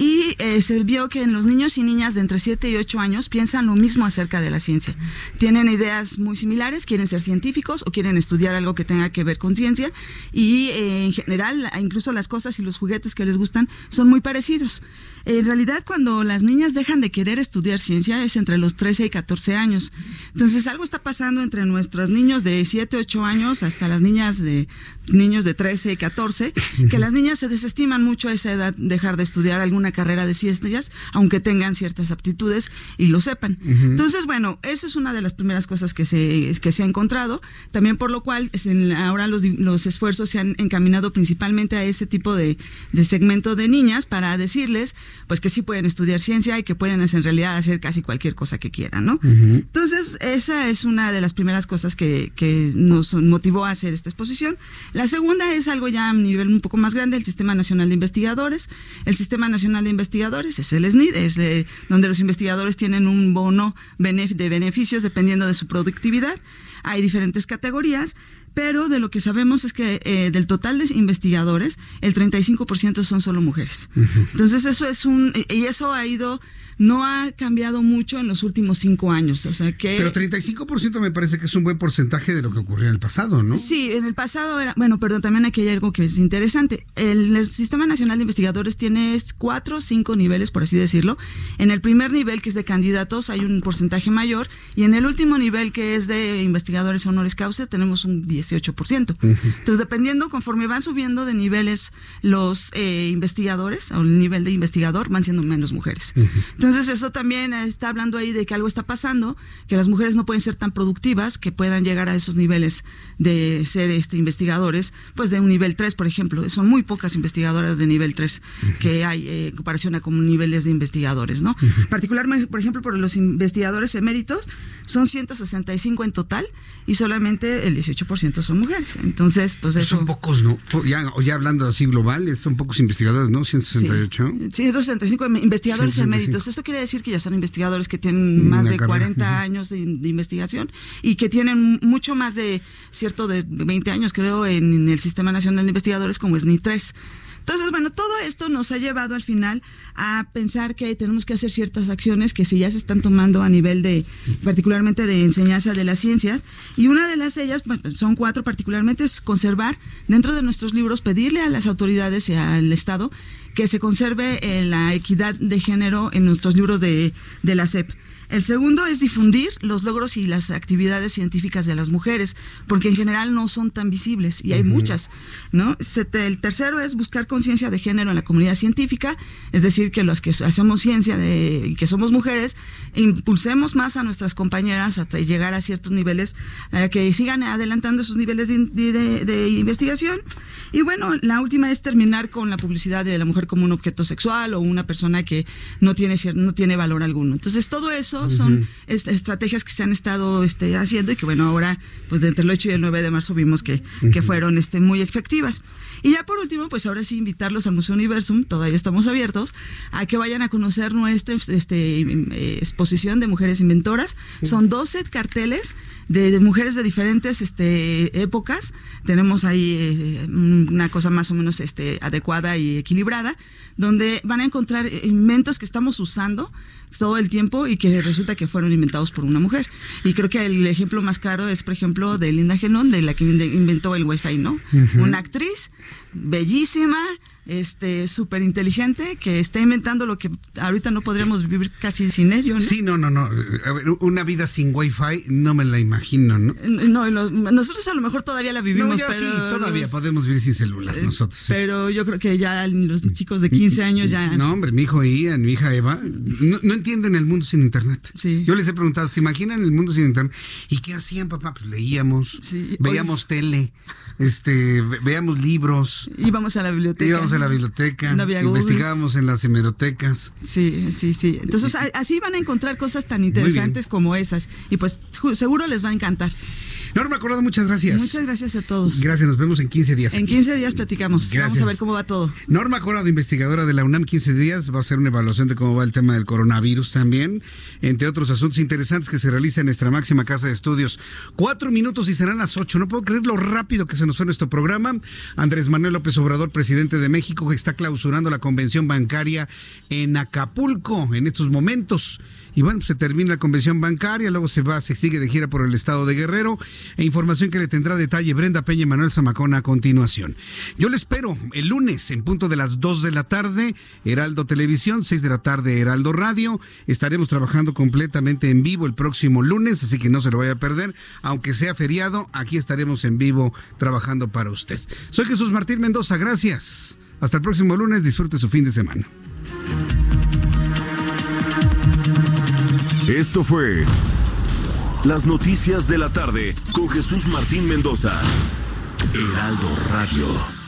y eh, se vio que en los niños y niñas de entre 7 y 8 años piensan lo mismo acerca de la ciencia. Tienen ideas muy similares, quieren ser científicos o quieren estudiar algo que tenga que ver con ciencia y eh, en general incluso las cosas y los juguetes que les gustan son muy parecidos. En realidad cuando las niñas dejan de querer estudiar ciencia es entre los 13 y 14 años. Entonces algo está pasando entre nuestros niños de 7, 8 años hasta las niñas de niños de 13 y 14, que las niñas se desestiman mucho a esa edad dejar de estudiar alguna carrera de ciencias, aunque tengan ciertas aptitudes y lo sepan. Ujú. Entonces, bueno, eso es una de las primeras cosas que se, que se ha encontrado, también por lo cual en- ahora los, los esfuerzos se han encaminado principalmente a ese tipo de, de segmento de niñas para decirles pues que sí pueden estudiar ciencia y que pueden en realidad hacer casi cualquier cosa que quieran, ¿no? Entonces, esa es una de las primeras cosas que, que nos motivó a hacer esta exposición. La segunda es algo ya a nivel un poco más grande, el Sistema Nacional de Investigadores. El Sistema Nacional de Investigadores es el SNID, es eh, donde los investigadores tienen un bono de beneficios dependiendo de su productividad. Hay diferentes categorías. Pero de lo que sabemos es que eh, del total de investigadores, el 35% son solo mujeres. Entonces eso es un, y eso ha ido, no ha cambiado mucho en los últimos cinco años. O sea que... Pero 35% me parece que es un buen porcentaje de lo que ocurrió en el pasado, ¿no? Sí, en el pasado era, bueno, perdón, también aquí hay algo que es interesante. El, el Sistema Nacional de Investigadores tiene cuatro o cinco niveles, por así decirlo. En el primer nivel, que es de candidatos, hay un porcentaje mayor, y en el último nivel, que es de investigadores honoris causa, tenemos un 18%. Entonces, dependiendo, conforme van subiendo de niveles los eh, investigadores, o el nivel de investigador, van siendo menos mujeres. Entonces, eso también está hablando ahí de que algo está pasando, que las mujeres no pueden ser tan productivas, que puedan llegar a esos niveles de ser este, investigadores, pues de un nivel 3, por ejemplo. Son muy pocas investigadoras de nivel 3 que hay eh, en comparación a como niveles de investigadores, ¿no? Particularmente, por ejemplo, por los investigadores eméritos, son 165 en total y solamente el 18% son mujeres. Entonces, pues eso... Son pocos, ¿no? Ya, ya hablando así global, son pocos investigadores, ¿no? 168. 165 investigadores 165. eméritos. Esto quiere decir que ya son investigadores que tienen más Una de carrera, 40 ujú. años de, de investigación y que tienen mucho más de, cierto, de 20 años, creo, en, en el Sistema Nacional de Investigadores como es NI3. Entonces, bueno, todo esto nos ha llevado al final a pensar que tenemos que hacer ciertas acciones que sí ya se están tomando a nivel de, particularmente de enseñanza de las ciencias. Y una de las ellas, bueno, son cuatro particularmente, es conservar dentro de nuestros libros, pedirle a las autoridades y al Estado que se conserve eh, la equidad de género en nuestros libros de, de la SEP. El segundo es difundir los logros y las actividades científicas de las mujeres, porque en general no son tan visibles y hay muchas, ¿no? El tercero es buscar conciencia de género en la comunidad científica, es decir, que los que hacemos ciencia de, y que somos mujeres, impulsemos más a nuestras compañeras a llegar a ciertos niveles, eh, que sigan adelantando esos niveles de, de- de- de investigación. Y bueno, la última es terminar con la publicidad de la mujer como un objeto sexual o una persona que no tiene, no tiene valor alguno. Entonces, todo eso son estrategias que se han estado este, haciendo y que, bueno, ahora, pues entre el 8 y el 9 de marzo vimos que, que fueron este, muy efectivas. Y ya por último, pues ahora sí invitarlos al Museo Universum, todavía estamos abiertos, a que vayan a conocer nuestra este, exposición de mujeres inventoras. Son 12 carteles de, mujeres de diferentes este, épocas. Tenemos ahí eh, una cosa más o menos este, adecuada y equilibrada, donde van a encontrar inventos que estamos usando todo el tiempo y que resulta que fueron inventados por una mujer. Y creo que el ejemplo más claro es, por ejemplo, de Linda Genón, de la que inventó el Wi-Fi, ¿no? Una actriz bellísima, este súper inteligente que está inventando lo que ahorita no podríamos vivir casi sin ello. ¿no? Sí, no, no, no. una vida sin wifi no me la imagino, ¿no? No, nosotros a lo mejor todavía la vivimos. No, sí, todavía podemos vivir sin celular eh, nosotros. Pero yo creo que ya los chicos de 15 años ya... No, hombre, mi hijo Ian, mi hija Eva, no, entienden el mundo sin internet. Sí. Yo les he preguntado, ¿se imaginan el mundo sin internet? ¿Y qué hacían, papá? Pues leíamos, veíamos tele, este, veíamos libros. Íbamos a la biblioteca. Íbamos a la biblioteca. investigábamos en las hemerotecas. Sí, sí, sí. Entonces así van a encontrar cosas tan interesantes como esas. Y pues seguro les va a encantar. Norma Corrado, muchas gracias. Muchas gracias a todos. Gracias, nos vemos en 15 días. En 15 días platicamos. Vamos a ver cómo va todo. Norma Corrado, investigadora de la UNAM, 15 días, va a hacer una evaluación de cómo va el tema del coronavirus también, entre otros asuntos interesantes que se realizan en nuestra máxima casa de estudios. Cuatro minutos y serán las ocho. No puedo creer lo rápido que se nos fue nuestro programa. Andrés Manuel López Obrador, presidente de México, que está clausurando la convención bancaria en Acapulco en estos momentos. Y bueno, se termina la convención bancaria, luego se va, se sigue de gira por el estado de Guerrero. E información que le tendrá detalle Brenda Peña y Manuel Zamacona a continuación. Yo le espero el lunes en punto de las 2 de la tarde, Heraldo Televisión, 6 de la tarde, Heraldo Radio. Estaremos trabajando completamente en vivo el próximo lunes, así que no se lo vaya a perder. Aunque sea feriado, aquí estaremos en vivo trabajando para usted. Soy Jesús Martín Mendoza, gracias. Hasta el próximo lunes, disfrute su fin de semana. Esto fue Las Noticias de la Tarde con Jesús Martín Mendoza. Heraldo Radio.